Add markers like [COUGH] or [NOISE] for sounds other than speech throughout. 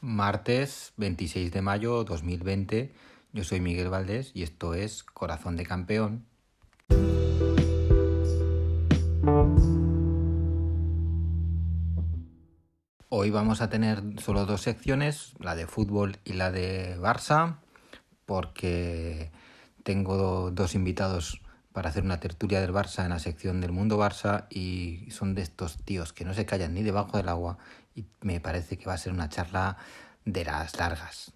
Martes 26 de mayo 2020, yo soy Miguel Valdés y esto es Corazón de Campeón. Hoy vamos a tener solo dos secciones, la de fútbol y la de Barça, porque tengo dos invitados para hacer una tertulia del Barça en la sección del Mundo Barça y son de estos tíos que no se callan ni debajo del agua y me parece que va a ser una charla de las largas.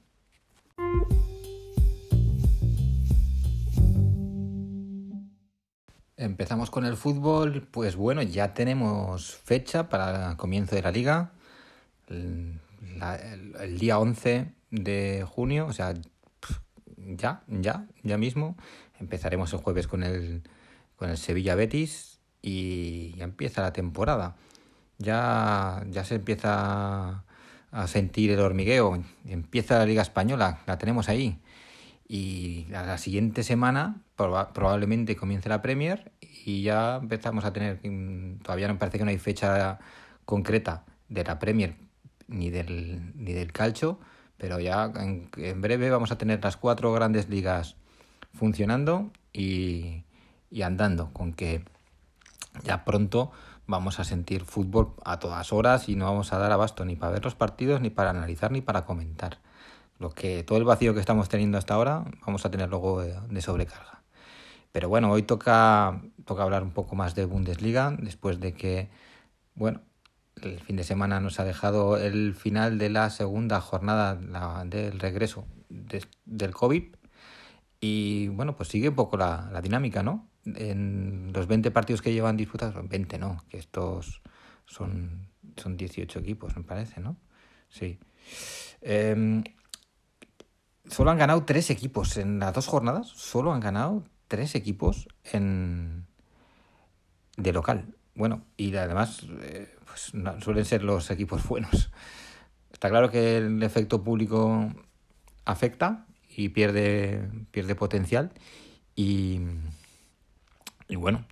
Empezamos con el fútbol, pues bueno, ya tenemos fecha para el comienzo de la liga, el, el día 11 de junio, o sea, ya, ya, ya mismo. Empezaremos el jueves con el, con el Sevilla Betis y ya empieza la temporada. Ya, ya se empieza a sentir el hormigueo. Empieza la Liga Española, la tenemos ahí. Y a la siguiente semana probablemente comience la Premier y ya empezamos a tener, mm, todavía no parece que no hay fecha concreta de la Premier ni del, ni del calcio, pero ya en, breve vamos a tener las cuatro grandes ligas funcionando y, y andando, con que ya pronto vamos a sentir fútbol a todas horas y no vamos a dar abasto ni para ver los partidos, ni para analizar, ni para comentar. Lo que todo el vacío que estamos teniendo hasta ahora vamos a tener luego de, sobrecarga. Pero bueno, hoy toca, toca hablar un poco más de Bundesliga, después de que, bueno, el fin de semana nos ha dejado el final de la segunda jornada del regreso del COVID. Y bueno, pues sigue un poco la, dinámica, ¿no? En los 20 partidos que llevan disputados, 20 no, que estos son, son 18 equipos, me parece, ¿no? Sí. Em, solo han ganado tres equipos en las dos jornadas, solo han ganado tres equipos en de local. Bueno, y además eh, pues, suelen ser los equipos [LAUGHS] buenos. Está claro que el efecto público afecta y pierde, pierde potencial. Y, y bueno,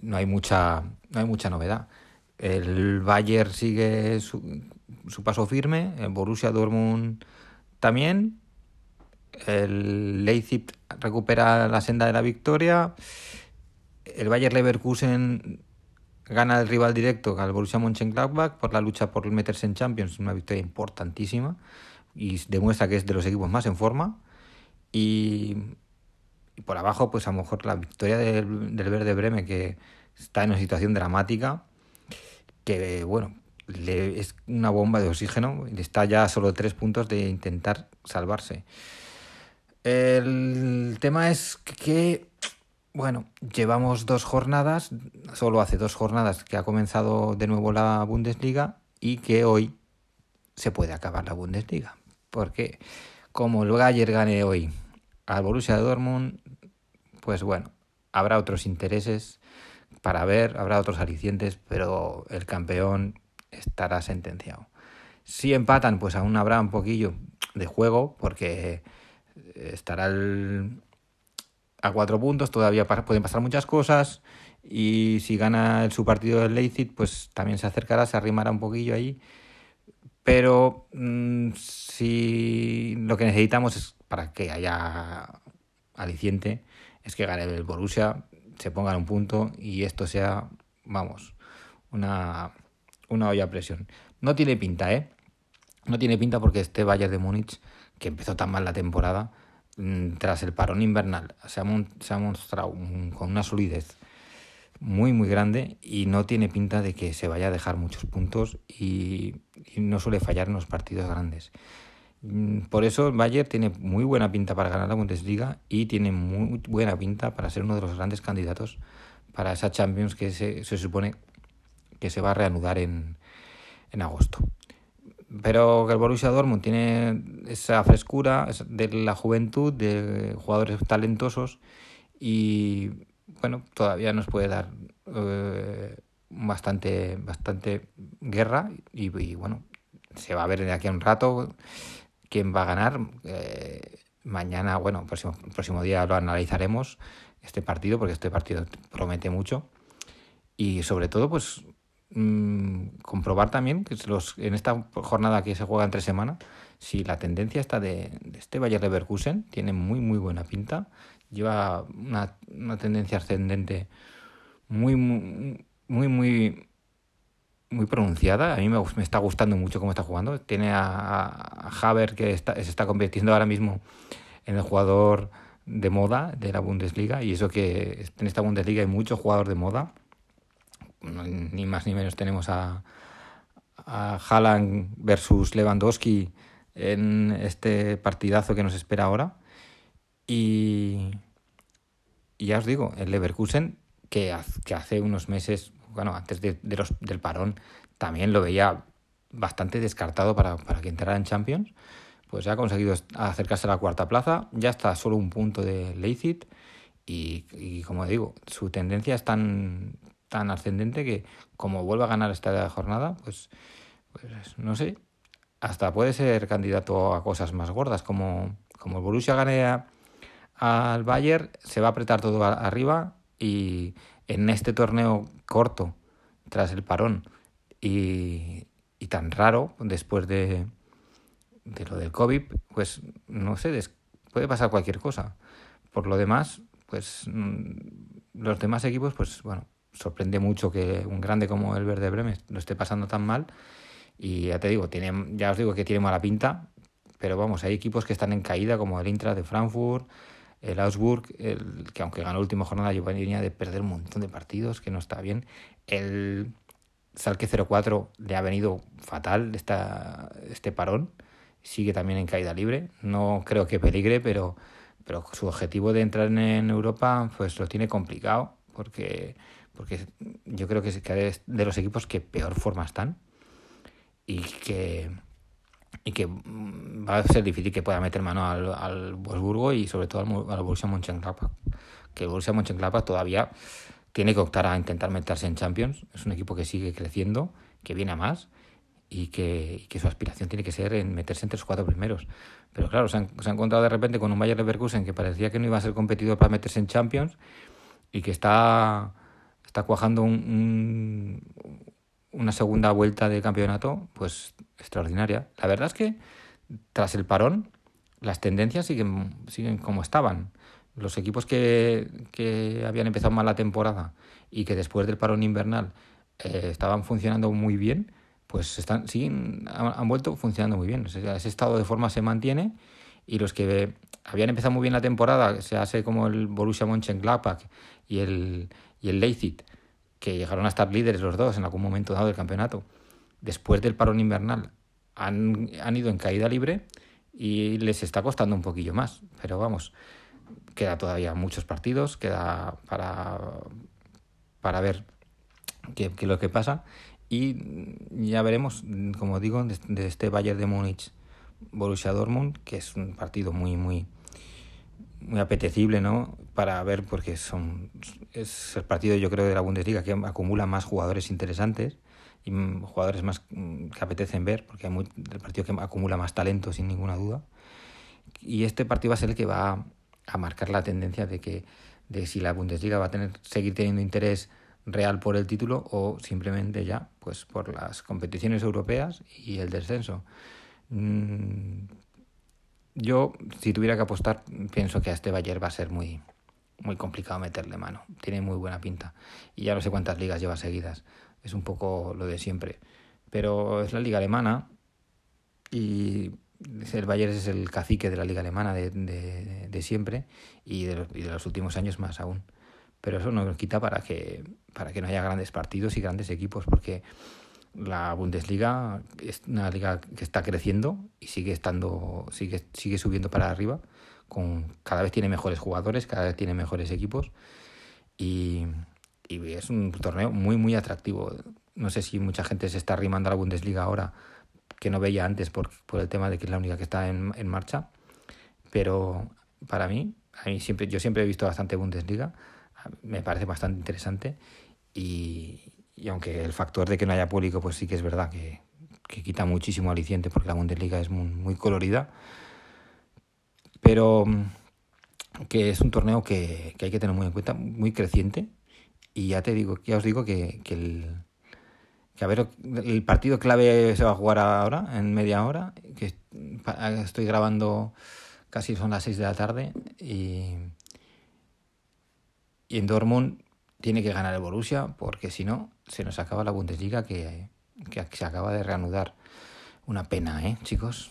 no hay mucha, no hay mucha novedad. El Bayern sigue su, su paso firme, el Borussia Dortmund también, el Leipzig recupera la senda de la victoria, el Bayern Leverkusen gana el rival directo al Borussia Mönchengladbach por la lucha por meterse en Champions, una victoria importantísima y demuestra que es de los equipos más en forma. Y, por abajo, pues a lo mejor la victoria del, del Verde Breme, que está en una situación dramática, que bueno, le, es una bomba de oxígeno está ya a solo tres puntos de intentar salvarse. El tema es que bueno, llevamos dos jornadas, solo hace dos jornadas que ha comenzado de nuevo la Bundesliga y que hoy se puede acabar la Bundesliga. Porque como el Bayern gane hoy al Borussia Dortmund, pues bueno, habrá otros intereses para ver, habrá otros alicientes, pero el campeón estará sentenciado. Si empatan, pues aún habrá un poquillo de juego, porque estará el, a cuatro puntos, todavía pueden pasar muchas cosas. Y si gana su partido del Leipzig, pues también se acercará, se arrimará un poquillo ahí. Pero mm, si lo que necesitamos es para que haya aliciente, es que gane el Borussia, se ponga un punto y esto sea, vamos, una, una olla a presión. No tiene pinta, ¿eh? No tiene pinta porque este Bayern de Múnich, que empezó tan mal la temporada, Mm, tras el parón invernal se ha, mostrado con una solidez muy muy grande y no tiene pinta de que se vaya a dejar muchos puntos y, no suele fallar en los partidos grandes. Mm, por eso Bayern tiene muy buena pinta para ganar la Bundesliga y tiene muy buena pinta para ser uno de los grandes candidatos para esa Champions que se, se supone que se va a reanudar en, en agosto pero que el Borussia Dortmund tiene esa frescura de la juventud, de jugadores talentosos y bueno, todavía nos puede dar eh, bastante, bastante guerra y, bueno, se va a ver de aquí a un rato quién va a ganar. Eh, mañana, bueno, próximo, próximo día lo analizaremos. este partido, porque este partido promete mucho. Y sobre todo, pues mmm, comprobar también que los, en esta jornada que se juega entre semana, si la tendencia está de, este Bayer Leverkusen tiene muy, muy buena pinta. Lleva una, una tendencia ascendente muy, muy, muy, muy, muy pronunciada. A mí me, me, está gustando mucho cómo está jugando. Tiene a, a Haber que está, se está convirtiendo ahora mismo en el jugador de moda de la Bundesliga. Y eso que en esta Bundesliga hay muchos jugadores de moda. Ni más ni menos tenemos a, a Haaland versus Lewandowski en este partidazo que nos espera ahora. Y, y ya os digo, el Leverkusen, que, que hace unos meses bueno, antes de, de los, del parón, también lo veía bastante descartado para, para que entrara en Champions, pues ha conseguido acercarse a la cuarta plaza, ya está solo un punto de Leipzig y, y como digo, su tendencia es tan, tan ascendente que como vuelva a ganar esta jornada, pues, pues no sé, hasta puede ser candidato a cosas más gordas, como, como el Borussia gane a, al Bayern, se va a apretar todo arriba y en este torneo corto, tras el parón, y, y tan raro, después de, de lo del COVID, pues no sé, puede pasar cualquier cosa. Por lo demás, pues los demás equipos, pues bueno, sorprende mucho que un grande como el Verde Bremen lo esté pasando tan mal. Y ya te digo, tiene, ya os digo que tiene mala pinta, pero vamos, hay equipos que están en caída, como el Intra de Frankfurt, el Augsburg, el, que aunque ganó la última jornada, lleva línea de perder un montón de partidos, que no está bien. El Salque 04 le ha venido fatal esta, este parón, sigue también en caída libre. No creo que peligre, pero, pero su objetivo de entrar en Europa pues lo tiene complicado, porque, porque yo creo que es de los equipos que peor forma están y que y que mm, va a ser difícil que pueda meter mano al, al Wolfsburgo y sobre todo al, al Borussia Mönchengladbach que el Borussia Mönchengladbach todavía tiene que optar a intentar meterse en Champions. Es un equipo que sigue creciendo que viene a más y que, y que su aspiración tiene que ser en meterse entre los cuatro primeros. Pero claro se han, se han encontrado de repente con un Bayern Leverkusen que parecía que no iba a ser competidor para meterse en Champions y que está está cuajando un, un una segunda vuelta de campeonato, pues extraordinaria. La verdad es que tras el parón, las tendencias siguen, siguen como estaban. Los equipos que, que habían empezado mal la temporada y que después del parón invernal eh, estaban funcionando muy bien, pues están, siguen, han, han vuelto funcionando muy bien. O sea, ese estado de forma se mantiene y los que habían empezado muy bien la temporada, se hace como el Borussia Mönchengladbach y el, y el Leipzig, que llegaron a estar líderes los dos en algún momento dado del campeonato, después del parón invernal han, han ido en caída libre y les está costando un poquillo más. Pero vamos, queda todavía muchos partidos, queda para, para ver qué, qué lo que pasa. Y ya veremos, como digo, de, de este Bayern de Múnich, Borussia Dortmund, que es un partido muy, muy, muy apetecible, ¿no? Para ver, porque son es el partido, yo creo, de la Bundesliga que acumula más jugadores interesantes y jugadores más que apetecen ver, porque hay muy, el partido que acumula más talento, sin ninguna duda. Y este partido va a ser el que va a marcar la tendencia de que de si la Bundesliga va a tener seguir teniendo interés real por el título o simplemente ya pues por las competiciones europeas y el descenso. Mm, yo, si tuviera que apostar, pienso que a este Bayern va a ser muy, muy complicado meterle mano. Tiene muy buena pinta. Y ya no sé cuántas ligas lleva seguidas. Es un poco lo de siempre. Pero es la liga alemana y el Bayern es el cacique de la liga alemana de, de, de siempre y de, los, últimos años más aún. Pero eso no nos quita para que, para que no haya grandes partidos y grandes equipos, porque la Bundesliga es una liga que está creciendo y sigue estando sigue sigue subiendo para arriba con cada vez tiene mejores jugadores cada vez tiene mejores equipos y, y es un torneo muy muy atractivo. No sé si mucha gente se está arrimando a la Bundesliga ahora que no veía antes por, por el tema de que es la única que está en, en marcha pero para mí a mí siempre yo siempre he visto bastante Bundesliga me parece bastante interesante y, y aunque el factor de que no haya público, pues sí que es verdad que, que quita muchísimo aliciente porque la Bundesliga es muy, colorida. Pero mm, que es un torneo que, que hay que tener muy en cuenta, muy creciente. Y ya te digo, ya os digo que, que el, que a ver, el partido clave se va a jugar ahora, en media hora, que estoy grabando casi son las 6 de la tarde y, y en Dortmund tiene que ganar el Borussia porque si no se nos acaba la Bundesliga que, que se acaba de reanudar. Una pena, ¿eh, chicos?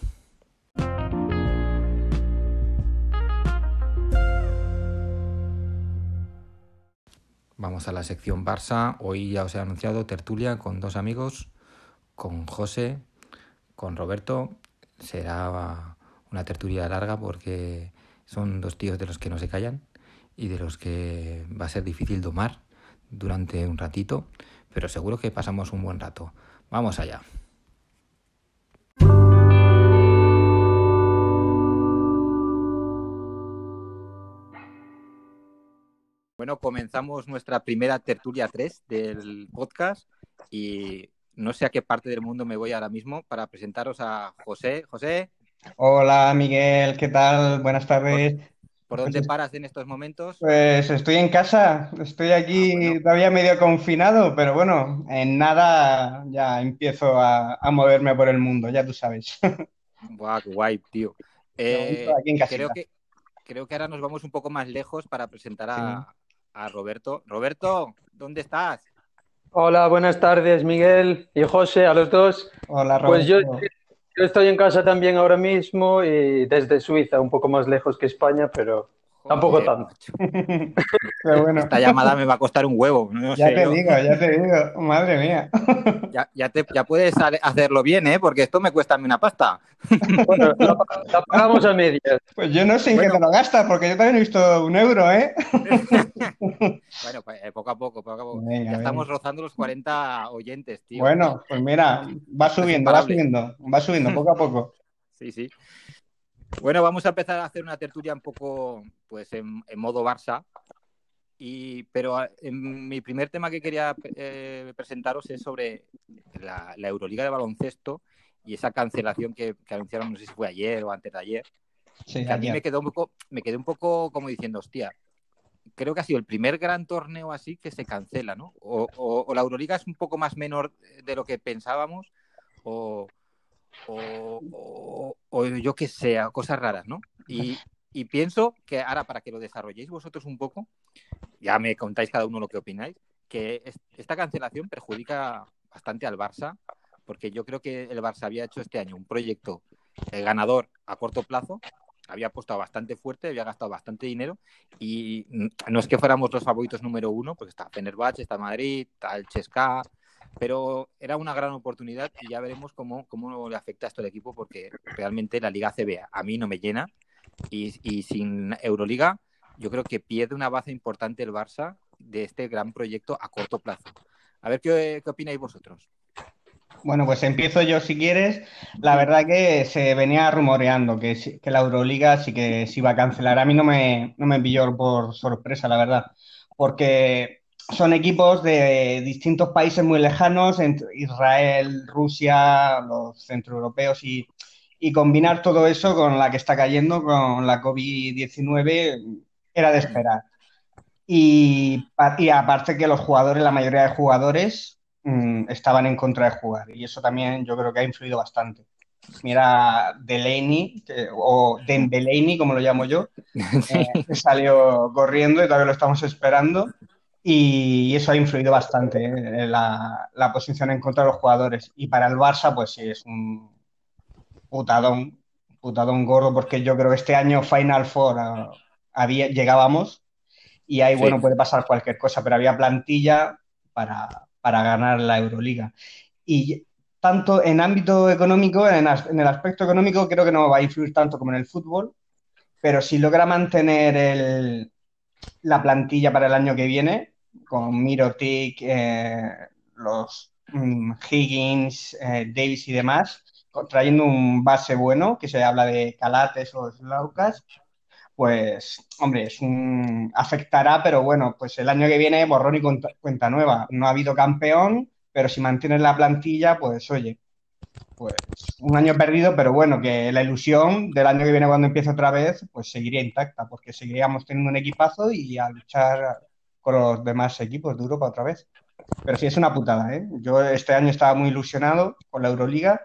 Vamos a la sección Barça. Hoy ya os he anunciado tertulia con dos amigos, con José, con Roberto. Será una tertulia larga porque son dos tíos de los que no se callan y de los que va a ser difícil domar durante un ratito, pero seguro que pasamos un buen rato. Vamos allá. Bueno, comenzamos nuestra primera tertulia 3 del podcast y no sé a qué parte del mundo me voy ahora mismo para presentaros a José. José. Hola Miguel, ¿qué tal? Buenas tardes. ¿Por, dónde paras en estos momentos? Pues estoy en casa, estoy aquí ah, todavía medio confinado, pero bueno, en nada ya empiezo a, moverme por el mundo, ya tú sabes. [LAUGHS] Buah, qué guay, tío. Eh, creo, que, creo que ahora nos vamos un poco más lejos para presentar a, a Roberto. Roberto, ¿dónde estás? Hola, buenas tardes, Miguel y José, a los dos. Hola, Roberto. Pues yo, yo estoy en casa también ahora mismo y desde Suiza, un poco más lejos que España, pero Tampoco tanto. [LAUGHS] [LAUGHS] bueno. Esta llamada me va a costar un huevo. ya te digo, ya te digo. Madre mía. [LAUGHS] Ya, ya, te, ya, puedes hacerlo bien, ¿eh? Porque esto me cuesta a mí una pasta. Bueno, la, pagamos a medias. Pues yo no sé en qué te lo gastas, porque yo también he visto un euro, ¿eh? bueno, pues eh, poco a poco, poco a poco. ya estamos rozando los 40 oyentes, tío. Bueno, pues mira, va subiendo, va subiendo, va subiendo poco a poco. Sí, sí. Bueno, vamos a empezar a hacer una tertulia un poco pues en, modo Barça. Y, pero ah, en mi primer tema que quería eh, presentaros es sobre la, Euroliga de baloncesto y esa cancelación que, anunciaron, no sé si fue ayer o antes de ayer. que a mí me quedó un poco, me quedé un poco como diciendo, hostia, creo que ha sido el primer gran torneo así que se cancela, ¿no? o la Euroliga es un poco más menor de lo que pensábamos, o, o, yo que sé, cosas raras, ¿no? Y, pienso que ahora para que lo desarrolléis vosotros un poco, ya me contáis cada uno lo que opináis, que esta cancelación perjudica bastante al Barça, porque yo creo que el Barça había hecho este año un proyecto eh, ganador a corto plazo, había apostado bastante fuerte, había gastado bastante dinero y no es que fuéramos los favoritos número uno, porque está Fenerbahce, está Madrid, está el Chesca, pero era una gran oportunidad y ya veremos cómo, cómo le afecta esto al equipo porque realmente la Liga CB a mí no me llena y, sin Euroliga yo creo que pierde una base importante el Barça de este gran proyecto a corto plazo. A ver qué, qué opináis vosotros. Bueno, pues empiezo yo si quieres. La verdad que se venía rumoreando que, que la Euroliga sí que se iba a cancelar. A mí no me, no me pilló por sorpresa, la verdad, porque son equipos de distintos países muy lejanos, entre Israel, Rusia, los centroeuropeos y, y combinar todo eso con la que está cayendo, con la COVID-19, era de esperar. Y, y, aparte que los jugadores, la mayoría de jugadores, mm, estaban en contra de jugar. Y eso también yo creo que ha influido bastante. Mira, Delaney, o Dembélé, como lo llamo yo, [LAUGHS] eh, salió corriendo y todavía lo estamos esperando y eso ha influido bastante ¿eh? en la, posición en contra de los jugadores. Y para el Barça, pues sí, es un putadón, putadón gordo, porque yo creo que este año Final Four ah, había, llegábamos y ahí, bueno, puede pasar cualquier cosa, pero había plantilla para, ganar la Euroliga. Y tanto en ámbito económico, en, en, el aspecto económico, creo que no va a influir tanto como en el fútbol, pero si logra mantener el, la plantilla para el año que viene, con Mirotic, eh, los mm, Higgins, eh, Davis y demás, trayendo un base bueno, que se habla de Calates o Slaucas, pues, hombre, es afectará, pero bueno, pues el año que viene borrón y cuenta, nueva. No ha habido campeón, pero si mantienes la plantilla, pues oye, pues un año perdido, pero bueno, que la ilusión del año que viene cuando empiece otra vez, pues seguiría intacta, porque seguiríamos teniendo un equipazo y a luchar con los demás equipos de Europa otra vez. Pero sí, es una putada, ¿eh? Yo este año estaba muy ilusionado con la Euroliga.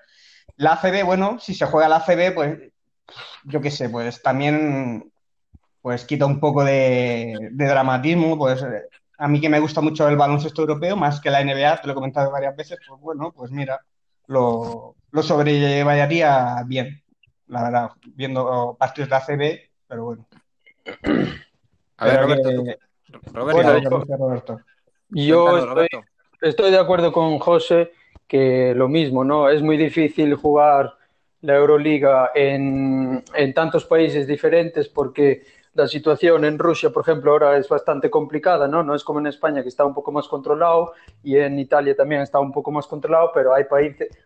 La ACB, bueno, si se juega la ACB, pues yo qué sé, pues también pues quita un poco de, de dramatismo, pues a mí que me gusta mucho el baloncesto europeo, más que la NBA, te lo he comentado varias veces, pues bueno, pues mira, lo, lo sobrellevaría bien, la verdad, viendo partidos de ACB, pero bueno. A ver, Roberto, que- Roberto, Bueno. Yo estoy, Roberto. estoy de acuerdo con José que lo mismo, ¿no? Es muy difícil jugar la Euroliga en, en tantos países diferentes porque la situación en Rusia, por ejemplo, ahora es bastante complicada, ¿no? No es como en España que está un poco más controlado y en Italia también está un poco más controlado, pero hay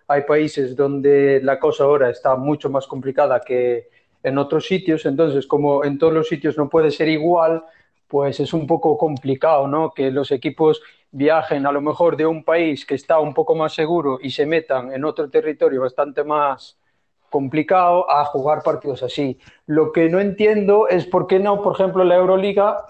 hay países donde la cosa ahora está mucho más complicada que en otros sitios, entonces como en todos los sitios no puede ser igual, pues es un poco complicado, ¿no? Que los equipos viajen a lo mejor de un país que está un poco más seguro y se metan en otro territorio bastante más complicado a jugar partidos así. Lo que no entiendo es por qué no, por ejemplo, la Euroliga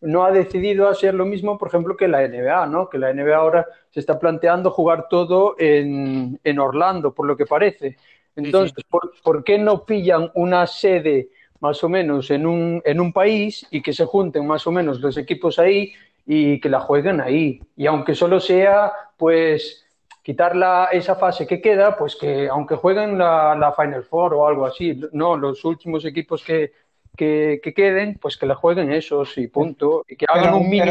no ha decidido hacer lo mismo, por ejemplo, que la NBA, ¿no? Que la NBA ahora se está planteando jugar todo en, en Orlando, por lo que parece. Entonces, ¿por, por qué no pillan una sede más o menos en un, en un país y que se junten más o menos los equipos ahí y que la jueguen ahí? Y aunque solo sea, pues, quitar la, esa fase que queda, pues que aunque jueguen la, la Final Four o algo así, no, los últimos equipos que, que, que queden, pues que la jueguen esos y punto. Y que hagan Pero- un mini.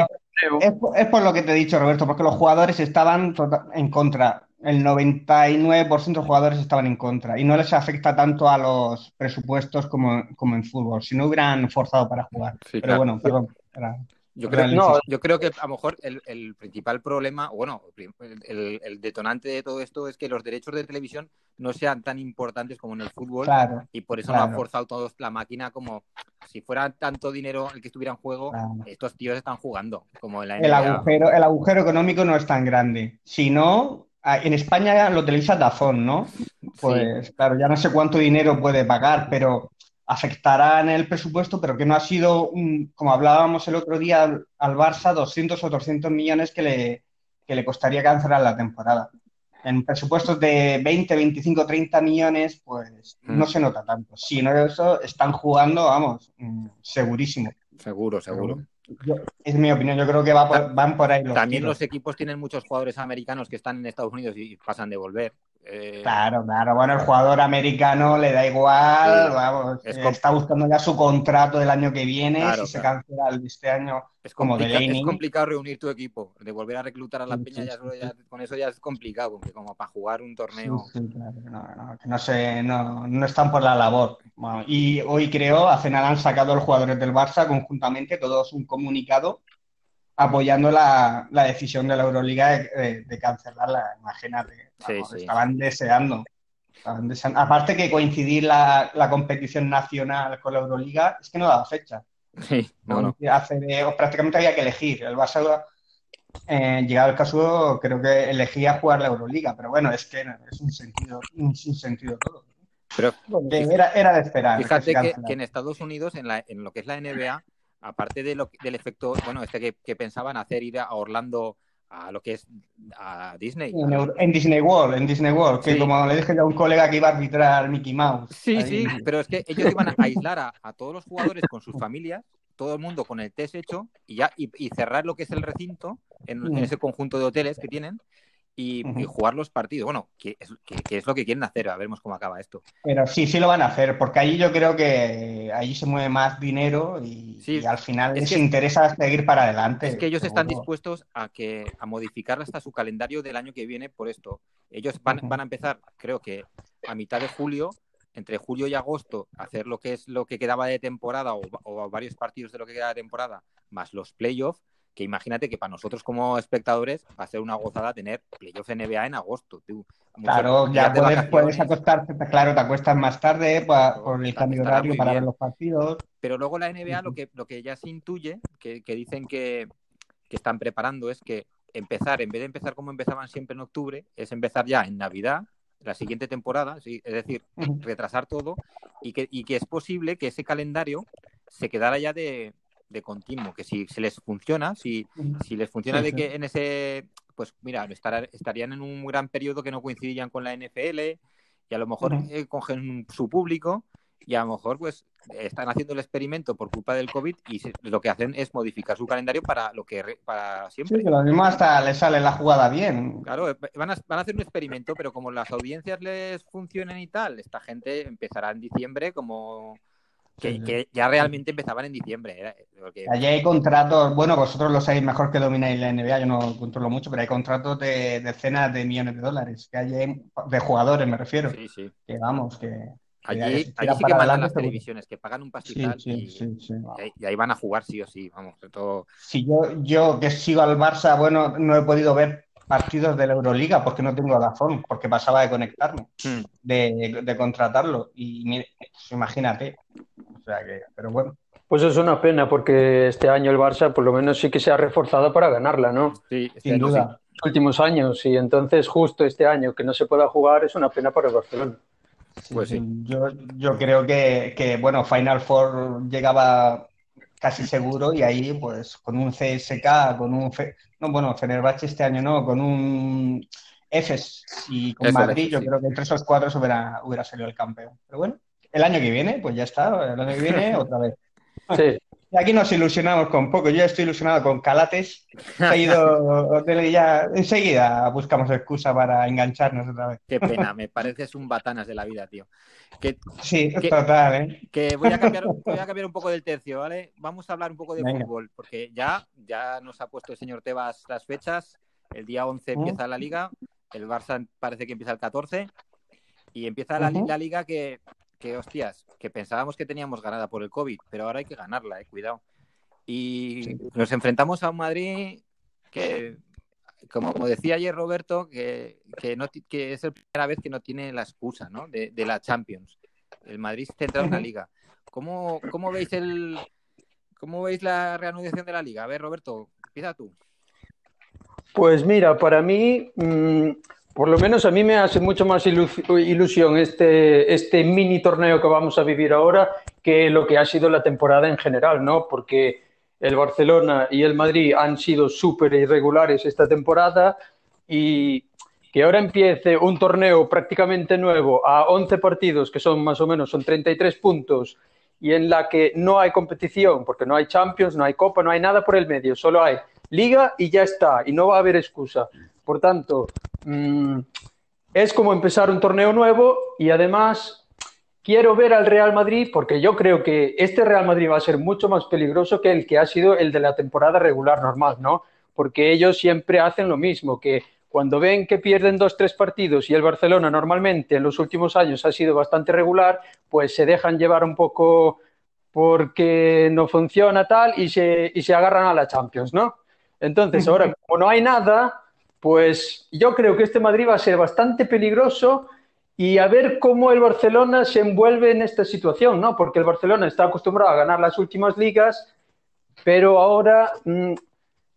Es, por- es por lo que te he dicho, Roberto, porque los jugadores estaban tota- en contra. El 99% de los jugadores estaban en contra y no les afecta tanto a los presupuestos como, como en fútbol, si no hubieran forzado para jugar. Sí, Pero claro. bueno, perdón. Yo creo, No, yo creo que a lo mejor el, el principal problema, bueno, el, detonante de todo esto es que los derechos de televisión no sean tan importantes como en el fútbol Claro, y por eso no claro. han forzado todos la máquina como si fuera tanto dinero el que estuviera en juego, estos tíos están jugando, como en la El agujero, el agujero económico no es tan grande. Si no, en España lo televisa Dazón, ¿no? Pues claro, ya no sé cuánto dinero puede pagar, pero afectará en el presupuesto, pero que no ha sido, un- como hablábamos el otro día al, al Barça, 200 o 300 millones que le, que le costaría cancelar la temporada. En presupuestos de 20, 25, 30 millones, pues Mm. no se nota tanto. Si no eso, están jugando, vamos, mm, segurísimo. Seguro, seguro. Yo- es mi opinión, yo creo que va por- van por ahí los También tiros. los equipos tienen muchos jugadores americanos que están en Estados Unidos y pasan de volver. Eh, Claro, claro. Bueno, el jugador americano le da igual, Sí. vamos, Es eh, está buscando ya su contrato del año que viene, Claro, si se cancela el de este año, es, como complica- Delaney. es complicado reunir tu equipo, de volver a reclutar a la Sí, peña, sí, ya con eso ya es complicado, porque como para jugar un torneo. sí, claro, no, no, que no no, no están por la labor. Bueno, y hoy creo, hace nada han sacado los jugadores del Barça conjuntamente, todos un comunicado apoyando la, la decisión de la Euroliga de, de- de cancelarla, imagínate. Vamos, sí. estaban deseando. estaban deseando. Aparte que coincidir la, la competición nacional con la Euroliga, es que no daba fecha. Sí, no, no. Hace prácticamente había que elegir. El Barça, eh, llegado el caso, creo que elegía jugar la Euroliga, pero bueno, es que es un sentido, un sinsentido todo. Pero era, era de esperar. Fíjate que, que en Estados Unidos, en, la, en lo que es la NBA, aparte de lo, del efecto, bueno, este que, que pensaban hacer ir a Orlando a lo que es a Disney. En, Disney World, en Disney World, que Sí. como le dije a un colega que iba a arbitrar Mickey Mouse. Sí, Ahí. sí, pero es que ellos iban a aislar a, a todos los jugadores con sus familias, todo el mundo con el test hecho y ya y, y cerrar lo que es el recinto en, en Mm. ese conjunto de hoteles que tienen y, jugar los partidos. Bueno, que es, que- que es lo que quieren hacer, a veremos cómo acaba esto. Pero sí, sí lo van a hacer, porque allí yo creo que allí se mueve más dinero y, Sí, y al final es les que- interesa seguir para adelante. Es que ellos están dispuestos a que a modificar hasta su calendario del año que viene por esto. Ellos van, van a empezar, creo que a mitad de julio, entre julio y agosto, a hacer lo que es lo que quedaba de temporada o, o varios partidos de lo que queda de temporada, más los playoffs, que imagínate que para nosotros como espectadores va a ser una gozada tener playoff NBA en agosto. tú. Claro, ya puedes, puedes acostarte, claro, te acuestas más tarde pa- Claro, por el cambio de horario para ver los partidos. Pero luego la NBA lo que, lo que ya se intuye, que, que dicen que, que están preparando, es que empezar, en vez de empezar como empezaban siempre en octubre, es empezar ya en Navidad, la siguiente temporada, ¿sí? es decir, retrasar todo y que, y que es posible que ese calendario se quedara ya de, de continuo, que si, se les funciona, si, si les funciona de que en ese, pues mira, estarían en un gran periodo que no coincidirían con la NFL y a lo mejor eh, cogen su público y a lo mejor pues están haciendo el experimento por culpa del COVID y lo que hacen es modificar su calendario para lo que para siempre. Sí, lo mismo hasta les sale la jugada bien. Claro, eh, van a, van a hacer un experimento, pero como las audiencias les funcionen y tal, esta gente empezará en diciembre como que, ya realmente empezaban en diciembre. Allí hay contratos, bueno, vosotros lo sabéis mejor que domináis la NBA, yo no controlo mucho, pero hay contratos de decenas de millones de dólares, que hay de jugadores, me refiero. Sí, sí. Que vamos, que... Allí, allí sí que mandan las televisiones, que pagan un pastizal y, y, ahí van a jugar sí o sí, vamos. Todo... Si yo, yo que sigo al Barça, bueno, no he podido ver partidos de la Euroliga porque no tengo razón, porque pasaba de conectarme, hmm. de, contratarlo. Y pues imagínate. O sea que, pero bueno. Pues es una pena porque este año el Barça por lo menos sí que se ha reforzado para ganarla, ¿no? Sí, sin duda. Los últimos años y entonces justo este año que no se pueda jugar es una pena para el Barcelona. pues sí. Yo, yo creo que, que, bueno, Final Four llegaba casi seguro y ahí pues con un CSK, con un... no, bueno, Fenerbahce este año no, con un EFES y con Madrid yo creo que entre esos cuatro hubiera, hubiera salido el campeón. Pero bueno, el año que viene, pues ya está, el año que viene [LAUGHS] otra vez. Sí. Y aquí nos ilusionamos con poco. Yo estoy ilusionado con Calates. Ha ido [LAUGHS] ya enseguida buscamos excusa para engancharnos otra vez. Qué pena, me pareces un batanas de la vida, tío. sí, total, ¿eh? Que voy a, cambiar, voy a cambiar un poco del tercio, ¿vale? Vamos a hablar un poco de fútbol, porque ya, ya nos ha puesto el señor Tebas las fechas. El día 11 ¿Mm? empieza la liga, el Barça parece que empieza el 14 y empieza la, la liga que que hostias, que pensábamos que teníamos ganada por el COVID, pero ahora hay que ganarla, eh, cuidado. Y nos enfrentamos a un Madrid que, como decía ayer Roberto, que, no, que es la primera vez que no tiene la excusa ¿no? de, la Champions. El Madrid centrado en la liga. ¿Cómo, cómo veis el cómo veis la reanudación de la liga? A ver, Roberto, empieza tú. Pues mira, para mí, mm, por lo menos a mí me hace mucho más ilusión este, este mini torneo que vamos a vivir ahora que lo que ha sido la temporada en general, ¿no? Porque el Barcelona y el Madrid han sido súper irregulares esta temporada y que ahora empiece un torneo prácticamente nuevo a 11 partidos, que son más o menos son 33 puntos, y en la que no hay competición, porque no hay Champions, no hay Copa, no hay nada por el medio, solo hay Liga y ya está, y no va a haber excusa. Por tanto, mm, es como empezar un torneo nuevo y además quiero ver al Real Madrid porque yo creo que este Real Madrid va a ser mucho más peligroso que el que ha sido el de la temporada regular normal, ¿no? Porque ellos siempre hacen lo mismo, que cuando ven que pierden dos, tres partidos y el Barcelona normalmente en los últimos años ha sido bastante regular, pues se dejan llevar un poco porque no funciona tal y se, y se agarran a la Champions, ¿no? Entonces, ahora, [LAUGHS] como no hay nada, pues yo creo que este Madrid va a ser bastante peligroso y a ver cómo el Barcelona se envuelve en esta situación, ¿no? Porque el Barcelona está acostumbrado a ganar las últimas ligas, pero ahora, mm,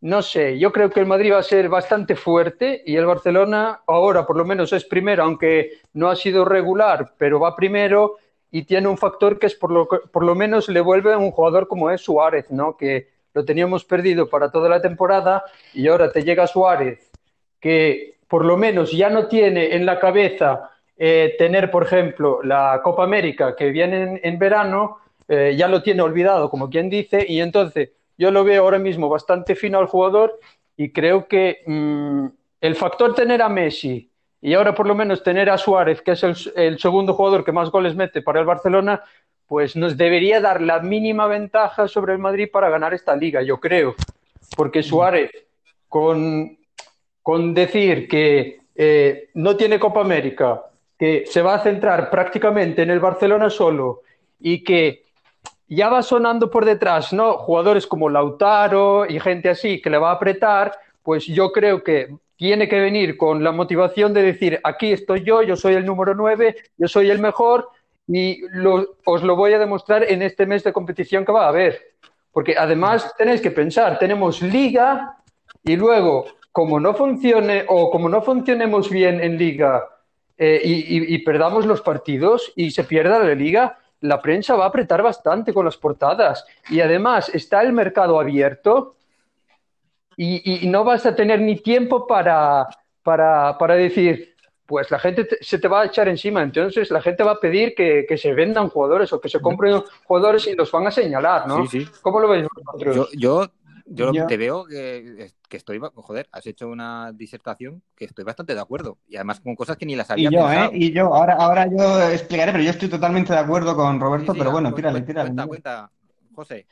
no sé, yo creo que el Madrid va a ser bastante fuerte y el Barcelona ahora por lo menos es primero, aunque no ha sido regular, pero va primero y tiene un factor que es por lo, por lo menos le vuelve a un jugador como es Suárez, ¿no? Que lo teníamos perdido para toda la temporada y ahora te llega Suárez que por lo menos ya no tiene en la cabeza eh, tener, por ejemplo, la Copa América que viene en, verano, eh, ya lo tiene olvidado, como quien dice, y entonces yo lo veo ahora mismo bastante fino al jugador y creo que mm, el factor tener a Messi y ahora por lo menos tener a Suárez, que es el, el, segundo jugador que más goles mete para el Barcelona, pues nos debería dar la mínima ventaja sobre el Madrid para ganar esta liga, yo creo. Porque Suárez, con con decir que eh, no tiene Copa América, que se va a centrar prácticamente en el Barcelona solo y que ya va sonando por detrás, ¿no? Jugadores como Lautaro y gente así que le va a apretar, pues yo creo que tiene que venir con la motivación de decir, aquí estoy yo, yo soy el número 9, yo soy el mejor y os lo voy a demostrar en este mes de competición que va a haber. Porque además tenéis que pensar, tenemos liga y luego como no funcione o como no funcionemos bien en liga eh, y, perdamos los partidos y se pierda la liga, la prensa va a apretar bastante con las portadas. Y además está el mercado abierto y, no vas a tener ni tiempo para, para, decir, pues la gente se te va a echar encima. Entonces la gente va a pedir que, se vendan jugadores o que se compren jugadores y los van a señalar, ¿no? Sí, sí. ¿Cómo lo veis vosotros? yo yo, te veo que, estoy, joder, has hecho una disertación que estoy bastante de acuerdo. Y además con cosas que ni las había y yo, ¿eh? Y yo, ahora, ahora yo explicaré, pero yo estoy totalmente de acuerdo con Roberto, pero bueno, tírale, tírale. Cuenta, cuenta, José.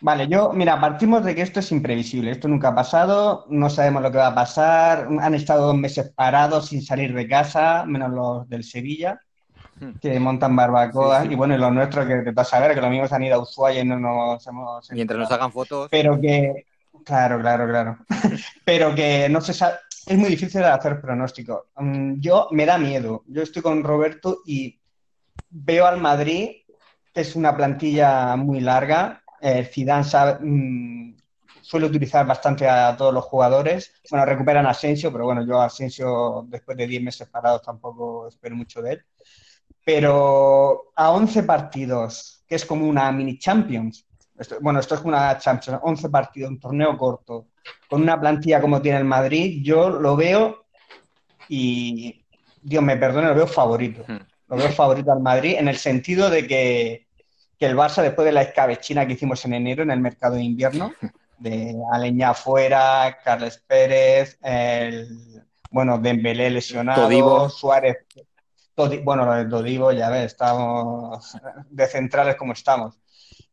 Vale, yo, mira, partimos de que esto es imprevisible, esto nunca ha pasado, no sabemos lo que va a pasar, han estado dos meses parados sin salir de casa, menos los del Sevilla, hmm. que montan barbacoa, y bueno, y los nuestros que te vas a ver, que los amigos han ido a Ushuaia y no nos hemos... Mientras nos hagan fotos. Pero que, claro, claro, claro, [LAUGHS] pero que no se sabe, es muy difícil hacer pronóstico. Mm, yo me da miedo, yo estoy con Roberto y veo al Madrid, que es una plantilla muy larga, eh, Zidane mm, suele utilizar bastante a todos los jugadores. Bueno, recuperan a Asensio, pero bueno, yo a Asensio después de 10 meses parados tampoco espero mucho de él. Pero a 11 partidos, que es como una mini Champions, bueno, esto es como una Champions, 11 partidos, un torneo corto, con una plantilla como tiene el Madrid, yo lo veo y, Dios me perdone, lo veo favorito. Hmm. Lo veo favorito al Madrid en el sentido de que que el Barça, después de la escabechina que hicimos en enero en el mercado de invierno, de Aleña afuera, Carles Pérez, el, bueno, Dembélé lesionado, Suárez, bueno, lo de Todivo, ya ves, estamos de centrales como estamos.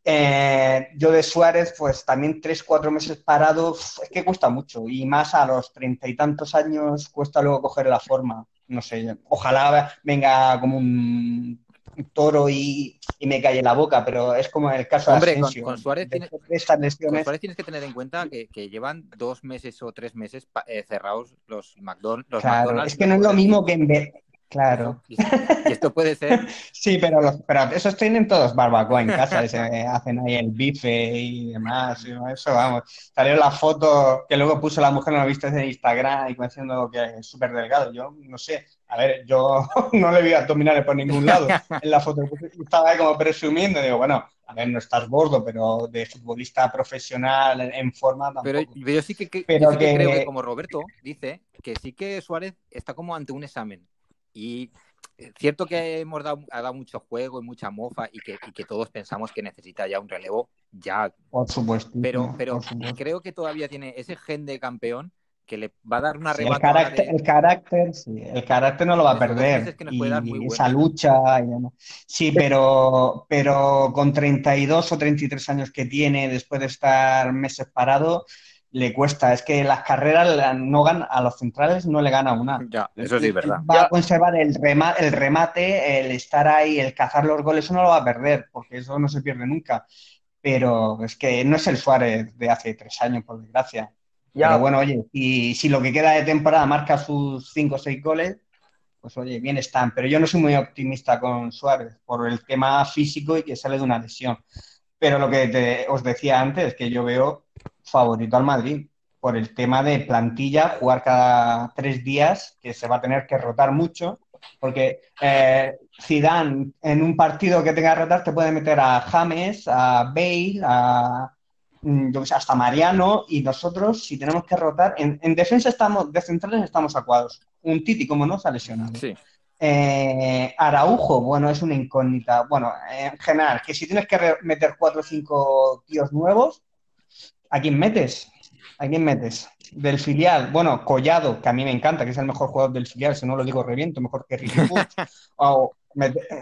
Eh, yo de Suárez, pues también tres, cuatro meses parado, es que cuesta mucho y más a los treinta y tantos años cuesta luego coger la forma. No sé, ojalá venga como un toro y, me cae la boca, pero es como el caso de Asensio. Con, Suárez tienes, que tener en cuenta que, llevan dos meses o tres meses eh, cerrados los, McDonald's. claro, es que no es lo mismo que en vez... Claro. Y, esto puede ser. [LAUGHS] sí, pero, los, pero esos tienen todos barbacoa en casa, hacen ahí el bife y demás. eso, vamos. Salió la foto que luego puso la mujer, no la viste en Instagram y diciendo que es súper delgado. Yo no sé, a ver, yo [LAUGHS] no le vi abdominales por ningún lado [LAUGHS] en la foto. Estaba ahí como presumiendo. Digo, bueno, a ver, no estás gordo, pero de futbolista profesional en forma tampoco. Pero yo sí que, creo que, como Roberto dice, que sí que Suárez está como ante un examen. Y eh, cierto que hemos dado, ha dado mucho juego y mucha mofa y que, todos pensamos que necesita ya un relevo, ya. Por supuesto. Pero, pero creo que todavía tiene ese gen de campeón que le va a dar una sí, el carácter, el carácter, sí, el carácter no lo va a perder. y esa lucha y Sí, pero, pero con 32 o 33 años que tiene después de estar meses parado, le cuesta. Es que las carreras no ganan, a los centrales no le gana una. Ya, eso sí es verdad. Va a conservar el, el remate, el estar ahí, el cazar los goles, eso no lo va a perder, porque eso no se pierde nunca. Pero es que no es el Suárez de hace tres años, por desgracia. Pero bueno, oye, y si lo que queda de temporada marca sus 5 o 6 goles, pues oye, bien están. Pero yo no soy muy optimista con Suárez por el tema físico y que sale de una lesión. Pero lo que os decía antes es que yo veo favorito al Madrid por el tema de plantilla, jugar cada tres días, que se va a tener que rotar mucho, porque eh, Zidane en un partido que tenga que rotar te puede meter a James, a Bale, a Mm, yo hasta Mariano, y nosotros, si tenemos que rotar, en, defensa estamos, de centrales estamos acuados. Un Titi, como no, se ha lesionado. Eh, Araujo, bueno, es una incógnita. Bueno, en general, que si tienes que meter cuatro o cinco tíos nuevos, ¿a quién metes? ¿A quién metes? Del filial, bueno, Collado, que a mí me encanta, que es el mejor jugador del filial, si no lo digo reviento, mejor que Ricky [LAUGHS] o,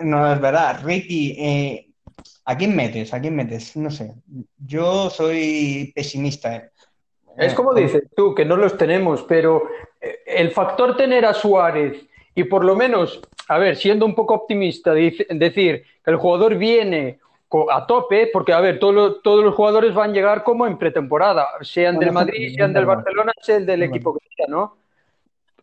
no es verdad, Ricky, eh, ¿A quién metes? ¿A quién metes? No sé. Yo soy pesimista. ¿eh? Es como dices tú, que no los tenemos, pero eh, el factor tener a Suárez y por lo menos, a ver, siendo un poco optimista, decir que el jugador viene a tope, porque a ver, todos los jugadores van a llegar como en pretemporada, sean del Madrid, sean del Barcelona, sean del equipo que sea, ¿no?